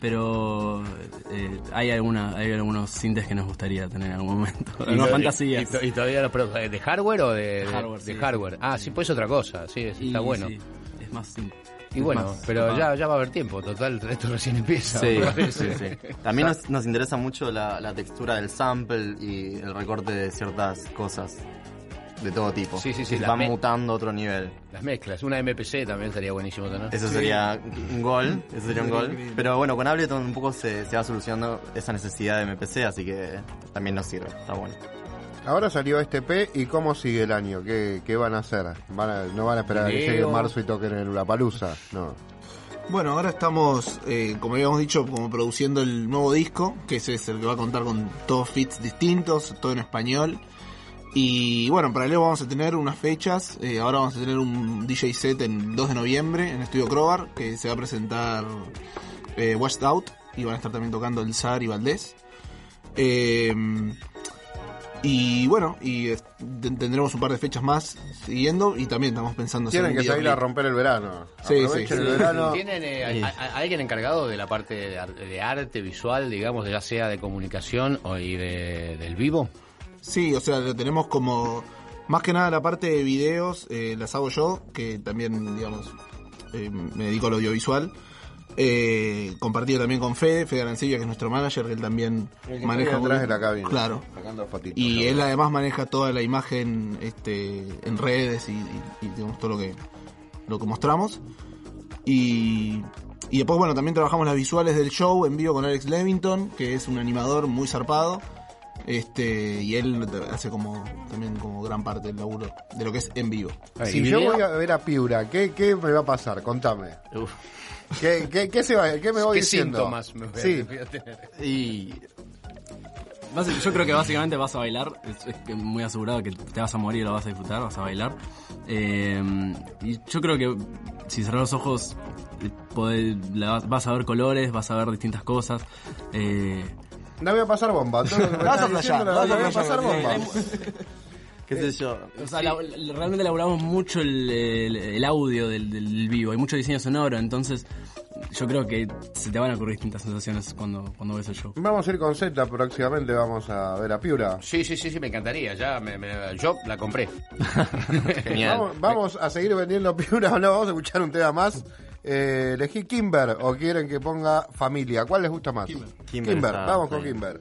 Pero eh, hay alguna, hay algunos sintes que nos gustaría tener en algún momento. [LAUGHS] [LAUGHS] Algunas fantasías. Y, y todavía no, pero, ¿De hardware o de, de- Hardware, de sí. hardware? Ah, sí, pues otra cosa. Sí, es- está bueno. sí, es más sin- Y bueno, más pero ya, ya va a haber tiempo. Total, [LAUGHS] esto recién empieza. Sí, [LAUGHS] sí, sí. También nos, nos interesa mucho la, la textura del sample y el recorte de ciertas cosas de todo tipo. Sí, sí, sí, van mutando a otro nivel. Las mezclas. Una MPC también estaría buenísimo tener. Eso sería un gol, eso sería un gol. Pero bueno, con Ableton un poco se, se va solucionando esa necesidad de MPC, así que también nos sirve, está bueno. Ahora salió este P y cómo sigue el año, ¿qué, qué van a hacer? ¿Van a- ¿No van a esperar a que llegue marzo y toquen en la palusa? No. Bueno, ahora estamos, eh, como habíamos dicho, como produciendo el nuevo disco, que ese es el que va a contar con todos fits distintos, todo en español. Y bueno, en paralelo vamos a tener unas fechas. eh, ahora vamos a tener un DJ set en 2 de noviembre en Estudio Crobar, que se va a presentar eh, Washed Out. Y van a estar también tocando el Zar y Valdés. Eh, y bueno, y ten- tendremos un par de fechas más siguiendo. Y también estamos pensando Tienen que salir a romper el verano. Sí, sí. el verano. [LAUGHS] ¿Tienen eh, a- a- a alguien encargado de la parte de, ar- de arte visual, digamos, ya sea de comunicación o y de, del vivo? Sí, o sea, lo tenemos como. Más que nada la parte de videos eh, las hago yo, que también, digamos, eh, me dedico al audiovisual. Eh, compartido también con Fede, Fede Arancilla, que es nuestro manager, que él también El que maneja. muy- de la cabina. Claro. Y él además maneja toda la imagen este, en redes y, y- y, digamos, todo lo que, lo que mostramos. Y, y después, bueno, también trabajamos las visuales del show en vivo con Alex Levington, que es un animador muy zarpado. Este, y él hace como también como gran parte del laburo de lo que es en vivo. Ay, Si ¿y yo voy a ver a Piura, ¿qué, qué me va a pasar? Contame. Uf. ¿Qué, qué, qué se va, qué me voy ¿Qué diciendo? síntomas me voy a- Sí. voy a tener? Y Yo creo que básicamente vas a bailar, es, muy asegurado que te vas a morir, lo vas a disfrutar, vas a bailar. Eh, y yo creo que si cerras los ojos eh, podés- la vas- a ver colores, vas a ver distintas cosas. Eh, No voy a pasar bomba. Todo lo que me Vas a estás diciendo, flashear, no vas a voy a pasar bomba. Qué sé yo. o sea, la- la- realmente elaboramos mucho el, el- el audio del, del vivo, hay mucho diseño sonoro, entonces yo creo que se te van a ocurrir distintas sensaciones cuando, cuando ves el show. Vamos a ir con Z próximamente, vamos a ver a Piura. Sí, sí, sí, sí, me encantaría. Ya me- me- yo la compré. [LAUGHS] Genial. Vamos, vamos a seguir vendiendo Piura o [LAUGHS] no, vamos a escuchar un tema más. Eh, elegí Kimber o quieren que ponga familia. ¿Cuál les gusta más? Kimber. Kimber está vamos con. Kimber.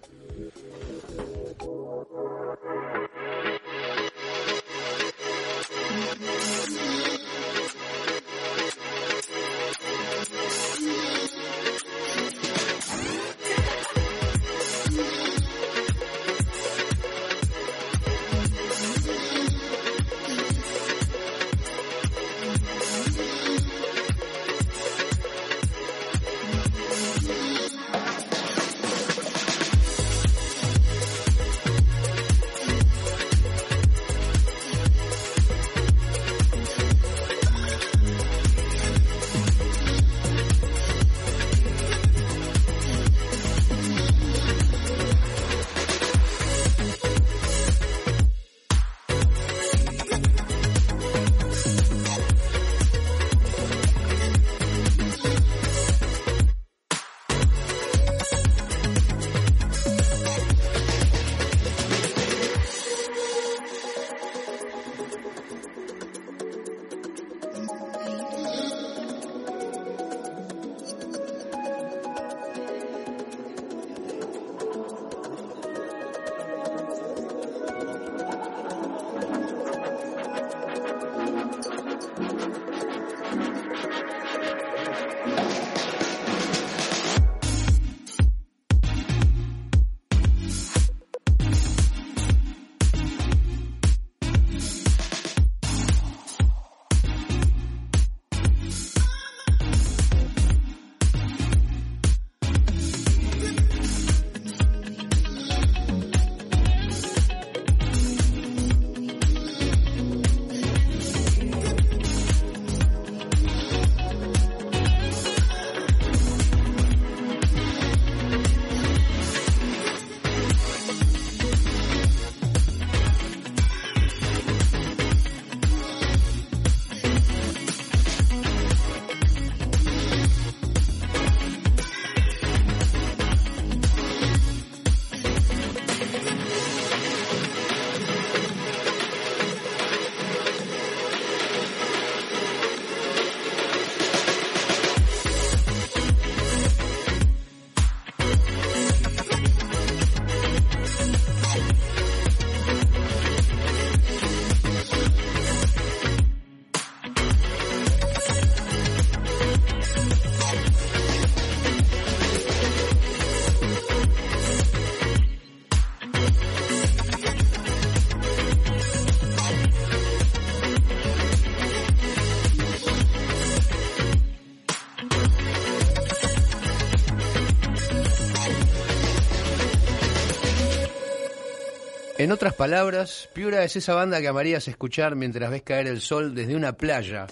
En otras palabras, Piura es esa banda que amarías escuchar mientras ves caer el sol desde una playa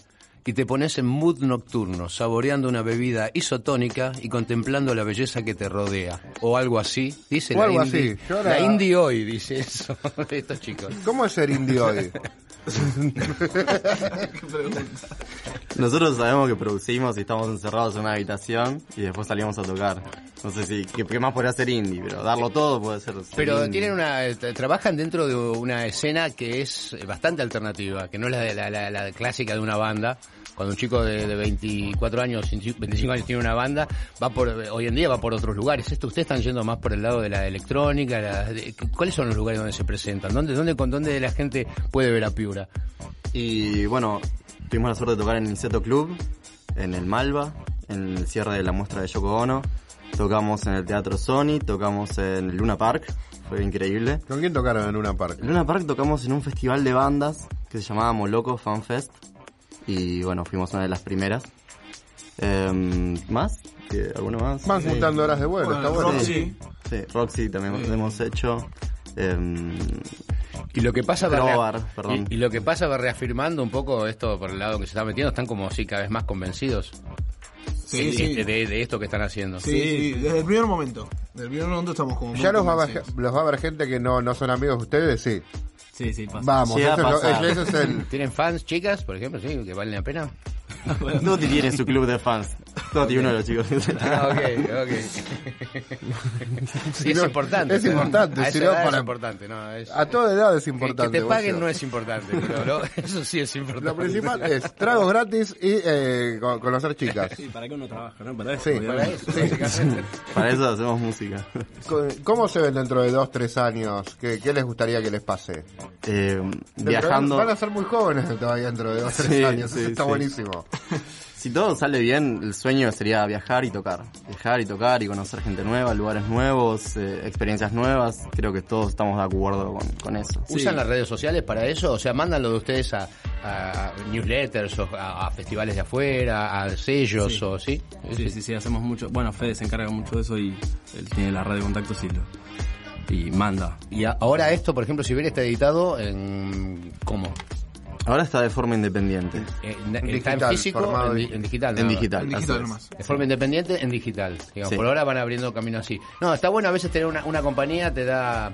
y te pones en mood nocturno, saboreando una bebida isotónica y contemplando la belleza que te rodea. O algo así, dice O la algo indie. así. Yo La indie hoy dice eso, [LAUGHS] estos chicos. ¿Cómo es ser indie hoy? [LAUGHS] Nosotros sabemos que producimos y estamos encerrados en una habitación y después salimos a tocar. No sé si, ¿qué, qué más podría ser indie? Pero darlo todo puede ser. ser Pero indie. tienen una, eh, tra- trabajan dentro de una escena que es bastante alternativa, que no es la, de la, la- la clásica de una banda. Cuando un chico de, de 24 años, 25 años tiene una banda, va por, hoy en día va por otros lugares. Esto ustedes están yendo más por el lado de la electrónica. la- de- ¿Cuáles son los lugares donde se presentan? ¿Dónde, dónde, con dónde la gente puede ver a Piura? Y bueno, tuvimos la suerte de tocar en Niceto Club, en el Malva, en el cierre de la muestra de Yoko Ono. Tocamos en el Teatro Sony, tocamos en el Luna Park, fue increíble. ¿Con quién tocaron en Luna Park? En Luna Park tocamos en un festival de bandas que se llamaba Moloco Fan Fest. Y bueno, fuimos una de las primeras. Em, ¿Más? ¿Qué- ¿Alguno más? Van juntando horas de vuelo, está bueno. Roxy. Sí, Roxy también hemos hecho. Em, Y lo que pasa y, y lo que pasa va reafirmando un poco esto por el lado que se está metiendo, están como sí cada vez más convencidos Sí, de, sí. de- de esto que están haciendo. Sí, sí, desde el primer momento. Desde el primer momento estamos como. Ya los va, a ver, los va a ver gente que no, no son amigos de ustedes, sí. Sí, sí, pasa. Vamos, a es el... ¿Tienen fans, chicas, por ejemplo, sí, que valen la pena? [LAUGHS] Toti tiene su club de fans. Toti, uno de los chicos. Ah, ok, ok. Sí, es no, importante. es importante, A si esa no, edad para- es importante, no, es- A toda edad es que, importante. que te paguen no es importante, pero lo- eso sí es importante. Lo principal es tragos gratis y eh, con- conocer chicas. Sí, ¿para qué uno trabaja, no? Para eso. Sí. Para eso, básicamente. Para eso hacemos música. ¿Cómo se ven dentro de dos, tres años? ¿Qué, qué les gustaría que les pase? Eh, de- viajando. Van a ser muy jóvenes todavía dentro de dos, tres Sí, años. sí, Eso está sí. [LAUGHS] Si todo sale bien, el sueño sería viajar y tocar. Viajar y tocar y conocer gente nueva, lugares nuevos, eh, experiencias nuevas. Creo que todos estamos de acuerdo con, con eso. ¿Usan las redes sociales para eso? O sea, mandan lo de ustedes a, a newsletters o a, a festivales de afuera, a sellos Sí. o sí? Sí, sí, sí, hacemos mucho. Bueno, Fede se encarga mucho de eso y él tiene la red de contactos y, lo, y manda. Y ahora esto, por ejemplo, si hubiera está editado en... ¿Cómo? Ahora está de forma independiente. En ¿Está digital, en físico? formado En, en- digital. En digital. En digital nomás. De forma independiente en digital. digamos. Sí. Por ahora van abriendo camino así. No, está bueno a veces tener una, una compañía, te da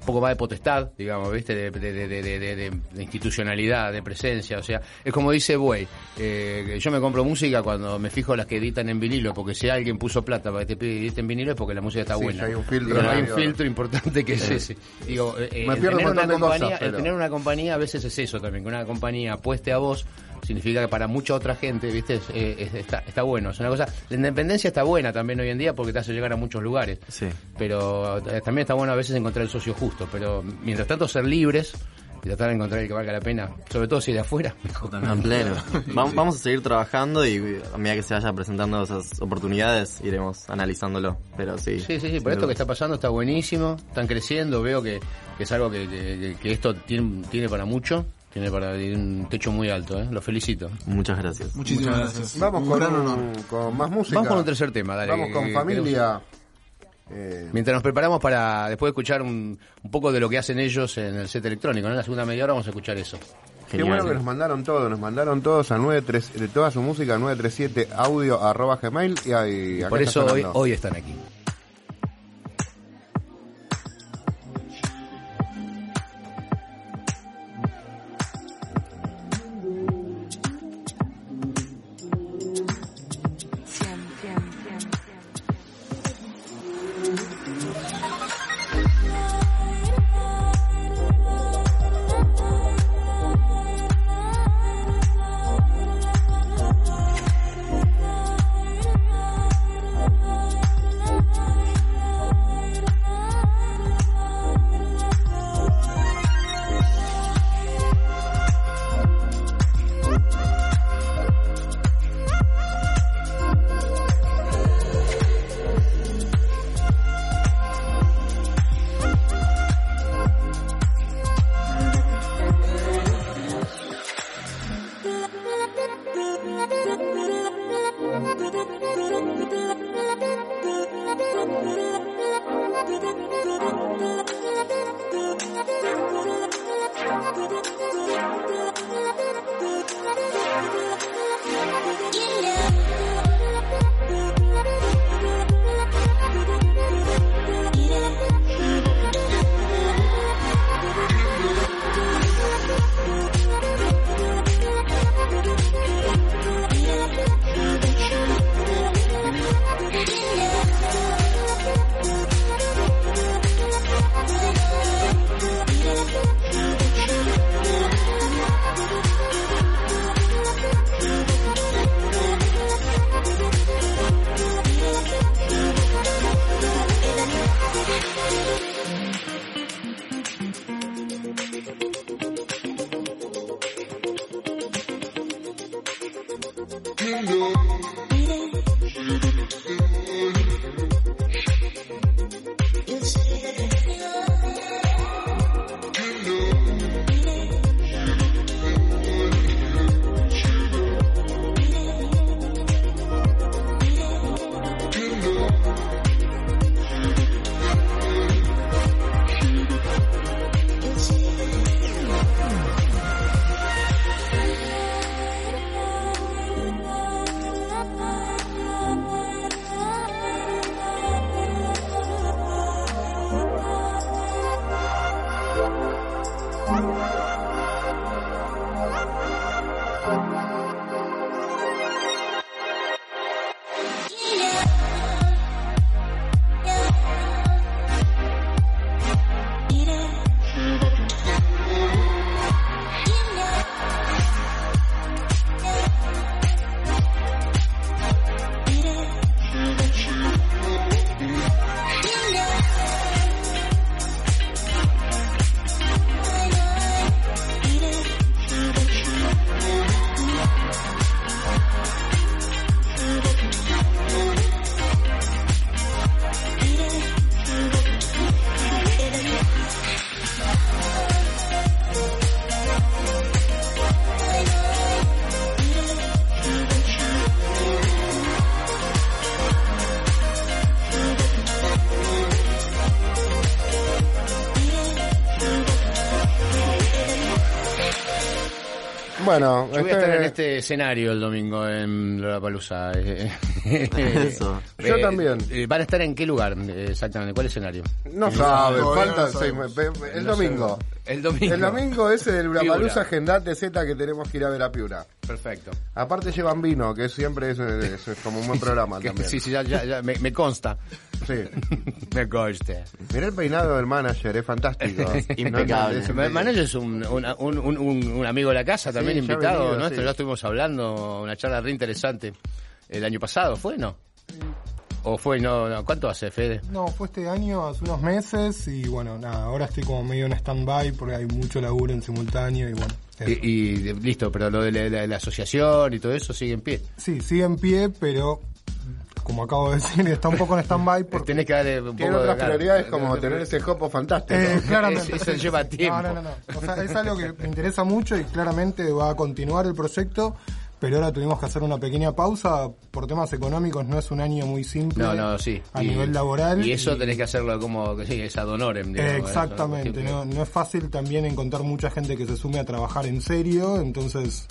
un poco más de potestad, digamos, ¿viste? De, de, de, de, de- de- de institucionalidad, de presencia. O sea, es como dice Buey, eh, que yo me compro música cuando me fijo las que editan en vinilo, porque si alguien puso plata para que te editen en vinilo es porque la música está Sí, buena. hay un filtro, hay un filtro importante que es ese. Digo, eh, Me el pierdo tener una cosas, compañía, el tener una compañía a veces es eso también, que una compañía apueste a vos significa que para mucha otra gente, viste, Es- eh, es- está, está bueno. Es una cosa, la independencia está buena también hoy en día porque te hace llegar a muchos lugares. Sí. Pero eh, también está bueno a veces encontrar el socio justo. Pero mientras tanto ser libres y tratar de encontrar el que valga la pena, sobre todo si es de afuera, [LAUGHS] mejor. En pleno. Va- Vamos a seguir trabajando y a medida que se vaya presentando esas oportunidades iremos analizándolo. Pero sí. Sí, sí, sí, por esto que está pasando está buenísimo, están creciendo, veo que, que es algo que, que- que esto tiene, tiene para mucho, tiene para un techo muy alto, ¿eh? los felicito. Muchas gracias. Muchísimas gracias. Vamos Un con, gran honor. un- con más música. Vamos con un tercer tema, dale. Vamos con que familia. Eh, Mientras nos preparamos para después escuchar un, un poco de lo que hacen ellos en el set electrónico, ¿no? En la segunda media hora vamos a escuchar eso. Qué Genial. bueno que nos mandaron todo, nos mandaron todos a 93, de toda su música 937 audio arroba gmail y ahí acá Por eso hoy, hoy están aquí. Bueno, Yo voy a este- estar en este escenario el domingo en Lollapalooza. [LAUGHS] Eh, [LAUGHS] Eso. Yo eh, también. eh, ¿Van a estar en qué lugar exactamente? ¿Cuál escenario? No sabe, todavía faltan no seis meses. El No sé. domingo. El domingo. El domingo ese del Piura. agendate Z que tenemos que ir a ver a Piura. Perfecto. Aparte llevan vino, que siempre es, es- es como un buen [LAUGHS] programa también. sí, sí, ya, ya, ya, me, me consta. Sí. [LAUGHS] me consta. Mirá el peinado del manager, es fantástico. [LAUGHS] Impecable. No, Ma- Manager es un, un, un, un- un amigo de la casa, también Sí, ya ha invitado venido, nuestro. sí. Ya estuvimos hablando, una charla re interesante el año pasado, ¿fue? ¿No? ¿O fue? No, no. ¿Cuánto hace, Fede? No, fue este año, hace unos meses, y bueno, nada, ahora estoy como medio en stand-by porque hay mucho laburo en simultáneo y bueno. Y, listo, pero lo de la, la- la asociación y todo eso sigue en pie. Sí, sigue en pie, pero como acabo de decir, está un poco en stand-by [LAUGHS] porque... Tenés que darle un Tiene poco de otras claro. prioridades como tener ese jopo fantástico. Eh, [LAUGHS] claramente. Eso lleva tiempo. No, no, no, no. O sea, es algo que me interesa mucho y claramente va a continuar el proyecto, pero ahora tuvimos que hacer una pequeña pausa por temas económicos. No es un año muy simple No, no, sí. a Y- nivel laboral. Y eso tenés que hacerlo como, que sí, es ad honorem. digamos, eso, Exactamente, no, no es fácil también encontrar mucha gente que se sume a trabajar en serio, entonces,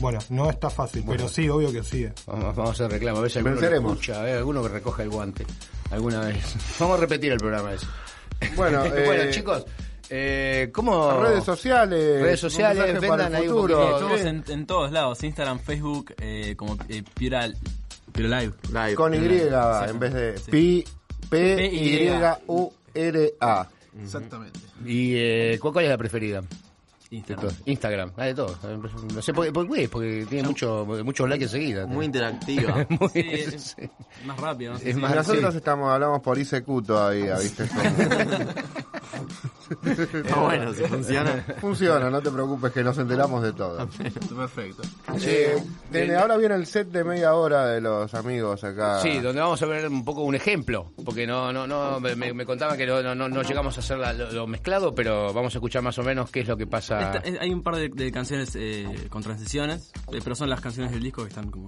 bueno, no está fácil, pero sí, obvio que sigue. Vamos, vamos a hacer reclamo, a ver si alguno escucha, a ver, alguno que recoja el guante alguna vez. [LAUGHS] Vamos a repetir el programa ese. Bueno, [LAUGHS] bueno eh, chicos, eh, ¿cómo...? Redes sociales. Redes sociales, vendan ahí futuro. Estamos en, en todos lados, Instagram, Facebook, eh, como eh, Piura, Piura Live. Live. Con Y en vez de Pi, P, Y, U, R, A. Exactamente. ¿Y eh, cuál, cuál es la preferida? Instagram. Instagram, ah, de todo. No sé por qué, por qué, porque tiene mucho, muchos likes enseguida. Muy interactiva. [LAUGHS] Muy- Sí, [LAUGHS] es más rápido. ¿no? Es Sí. más- Nosotros sí. estamos, hablamos por ICQ todavía, ¿viste? [LAUGHS] Está bueno, si funciona. Funciona, no te preocupes que nos enteramos de todo. Perfecto. Eh, de- ahora viene el set de media hora de los amigos acá. Sí, donde vamos a ver un poco un ejemplo, porque no, no, no, me, me contaban que no, no, no llegamos a hacer la- lo, lo mezclado, pero vamos a escuchar más o menos qué es lo que pasa. Esta- es- hay un par de, de canciones eh, con transiciones, eh, pero son las canciones del disco que están como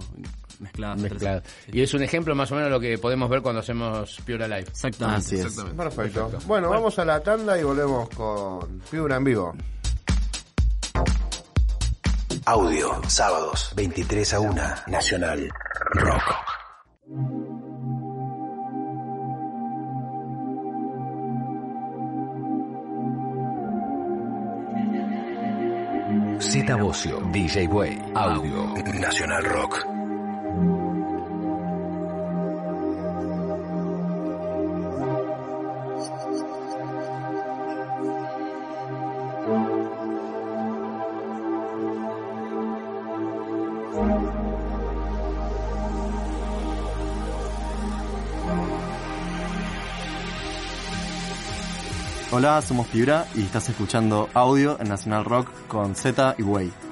mezcladas. entre mezclado. sí. Y es un ejemplo más o menos lo que podemos ver cuando hacemos Pure Live. Exactamente. Así es. Exactamente. Perfecto. Bueno, vamos a la tanda y volvemos con Figura en vivo. Audio, sábados, 23 a 1, Nacional Rock. Z Bocio, DJ Way, Audio, Nacional Rock. Hola, somos Piura y estás escuchando audio en Nacional Rock con Z y Way.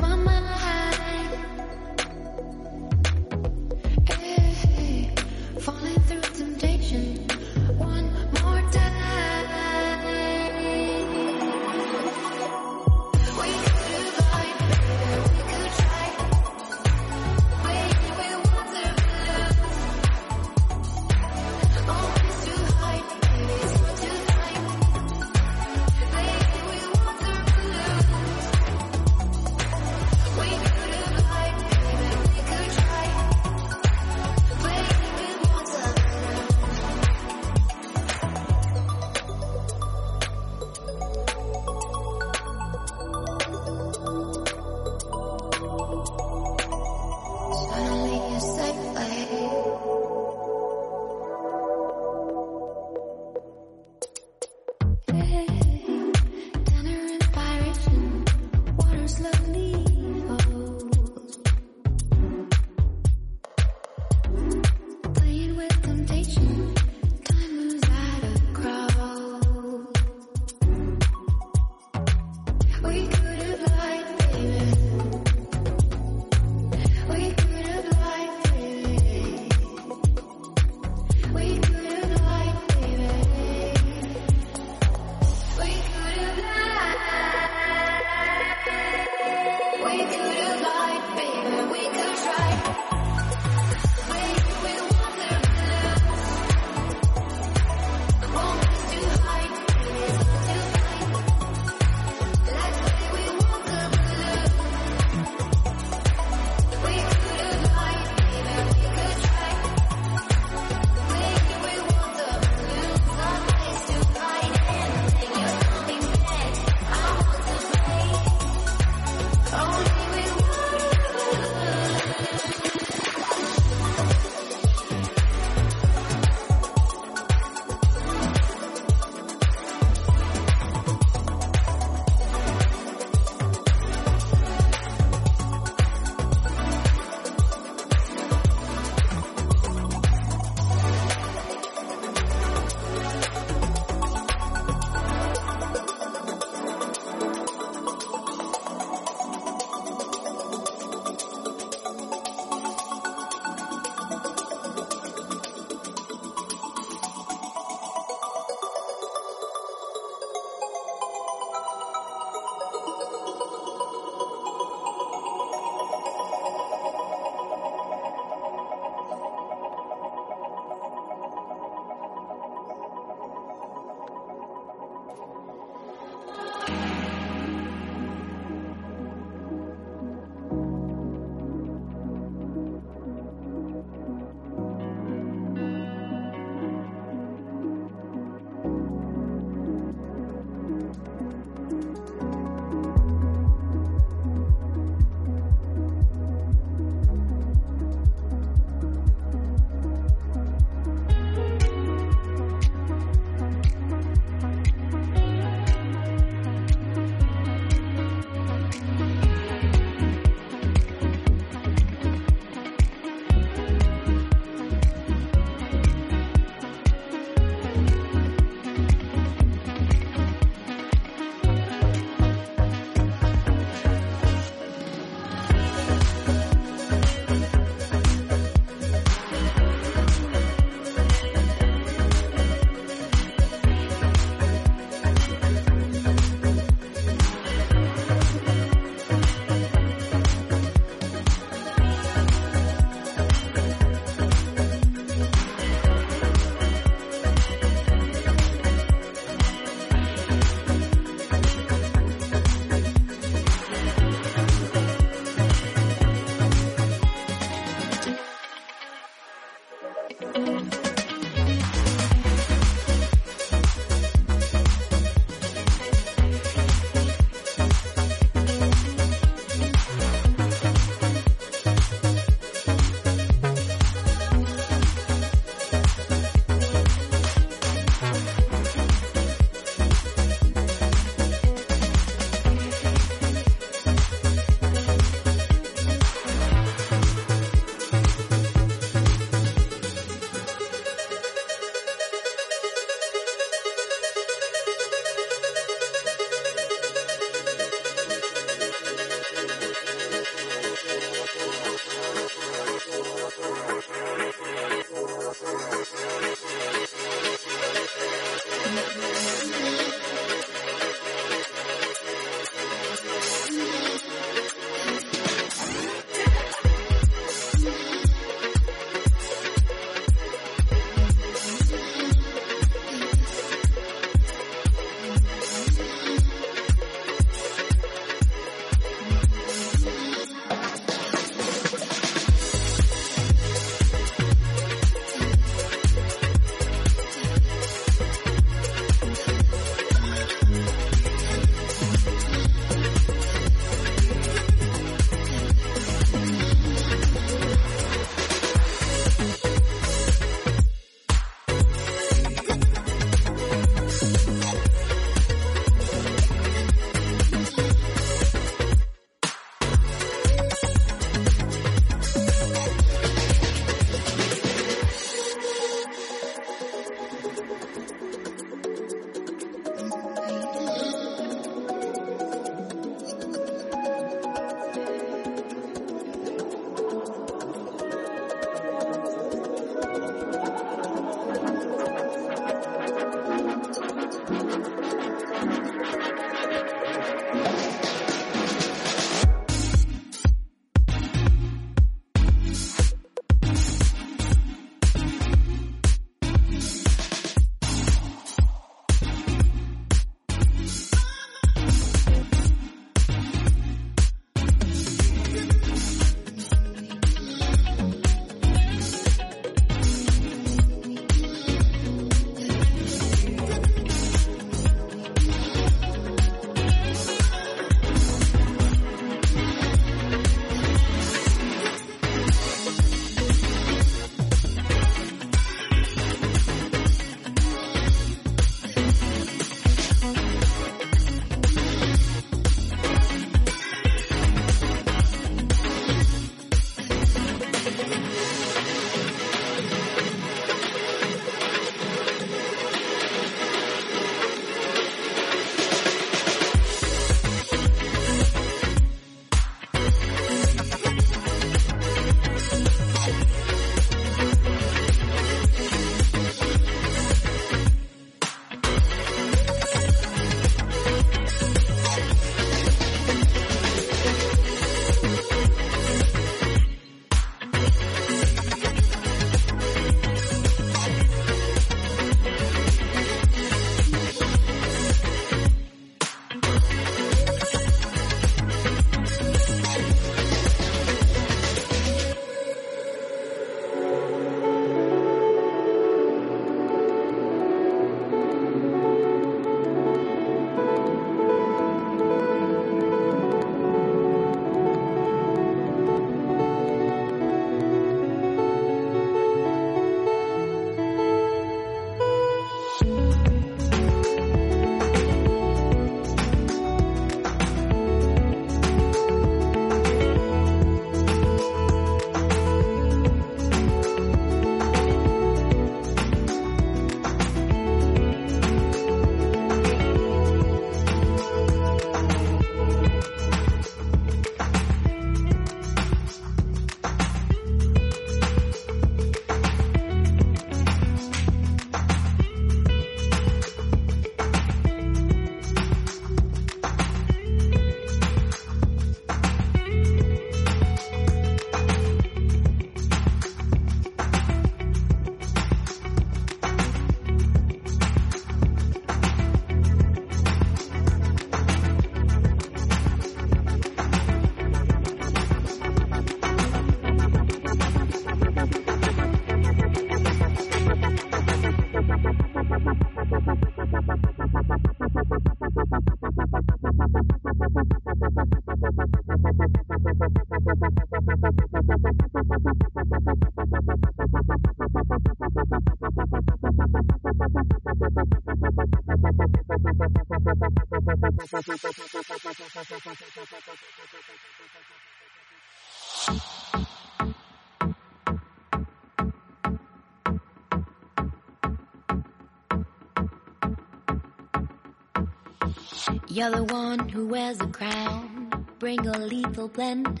You're the one who wears the crown. Bring a lethal blend.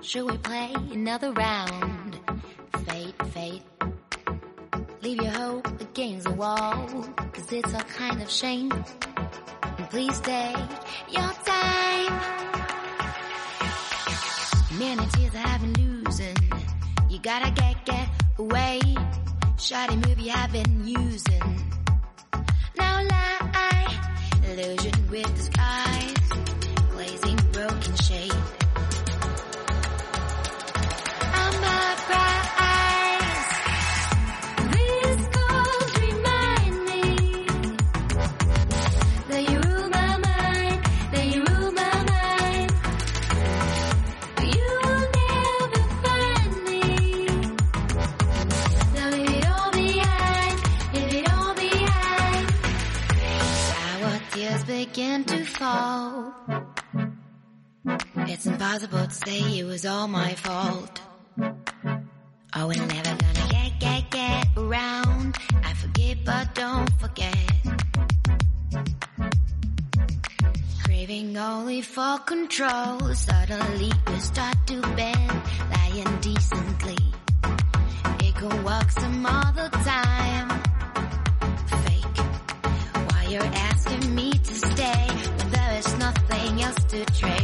Should we play another round? Fate, fate. Leave your hope against the wall. Cause it's a kind of shame. And please take your only for control. Suddenly we start to bend, lying decently. It could work some other time. Fake. Why you're asking me to stay when there is nothing else to trade.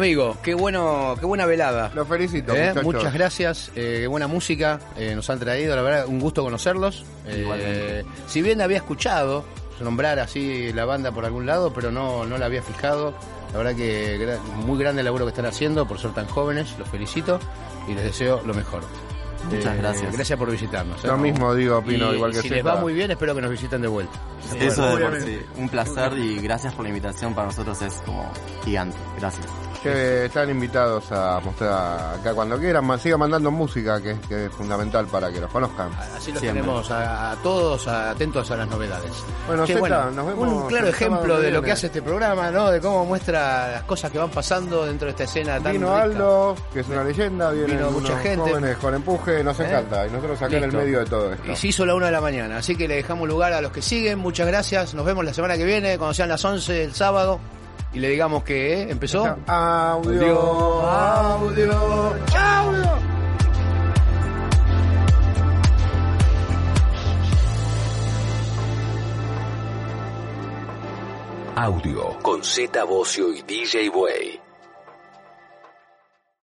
Amigo, qué bueno, qué buena velada. Los felicito, Eh. Muchas gracias, eh, qué buena música eh, nos han traído, la verdad, un gusto conocerlos. Eh, si bien había escuchado nombrar así la banda por algún lado, pero no, no la había fijado. La verdad que muy grande el laburo que están haciendo por ser tan jóvenes, los felicito y les deseo lo mejor. Eh, Muchas gracias. Gracias por visitarnos. ¿eh? Lo mismo digo, opino, Y igual que si les va muy bien, espero que nos visiten de vuelta. Eso de por Obviamente. sí. Un placer y gracias por la invitación. Para nosotros es como gigante. Gracias. Que están invitados a mostrar acá cuando quieran. Sigan mandando música, que, es- que es fundamental para que los conozcan. Así los Siempre. tenemos a, a todos atentos a las novedades. Bueno, Che, Zeta, nos vemos un claro ejemplo de lo viene. que hace este programa, ¿no? De cómo muestra las cosas que van pasando dentro de esta escena tan Vino rica. Aldo, que es una leyenda, vienen Vino mucha gente. jóvenes con empuje, nos ¿Eh? encanta. Y nosotros acá en el medio de todo esto. Y se hizo la una de la mañana, así que le dejamos lugar a los que siguen. Muchas gracias. Nos vemos la semana que viene, cuando sean las 11 el sábado. Y le digamos que ¿eh? empezó. [LAUGHS] Audio, audio, audio. Audio con Z Bocio y DJ Way.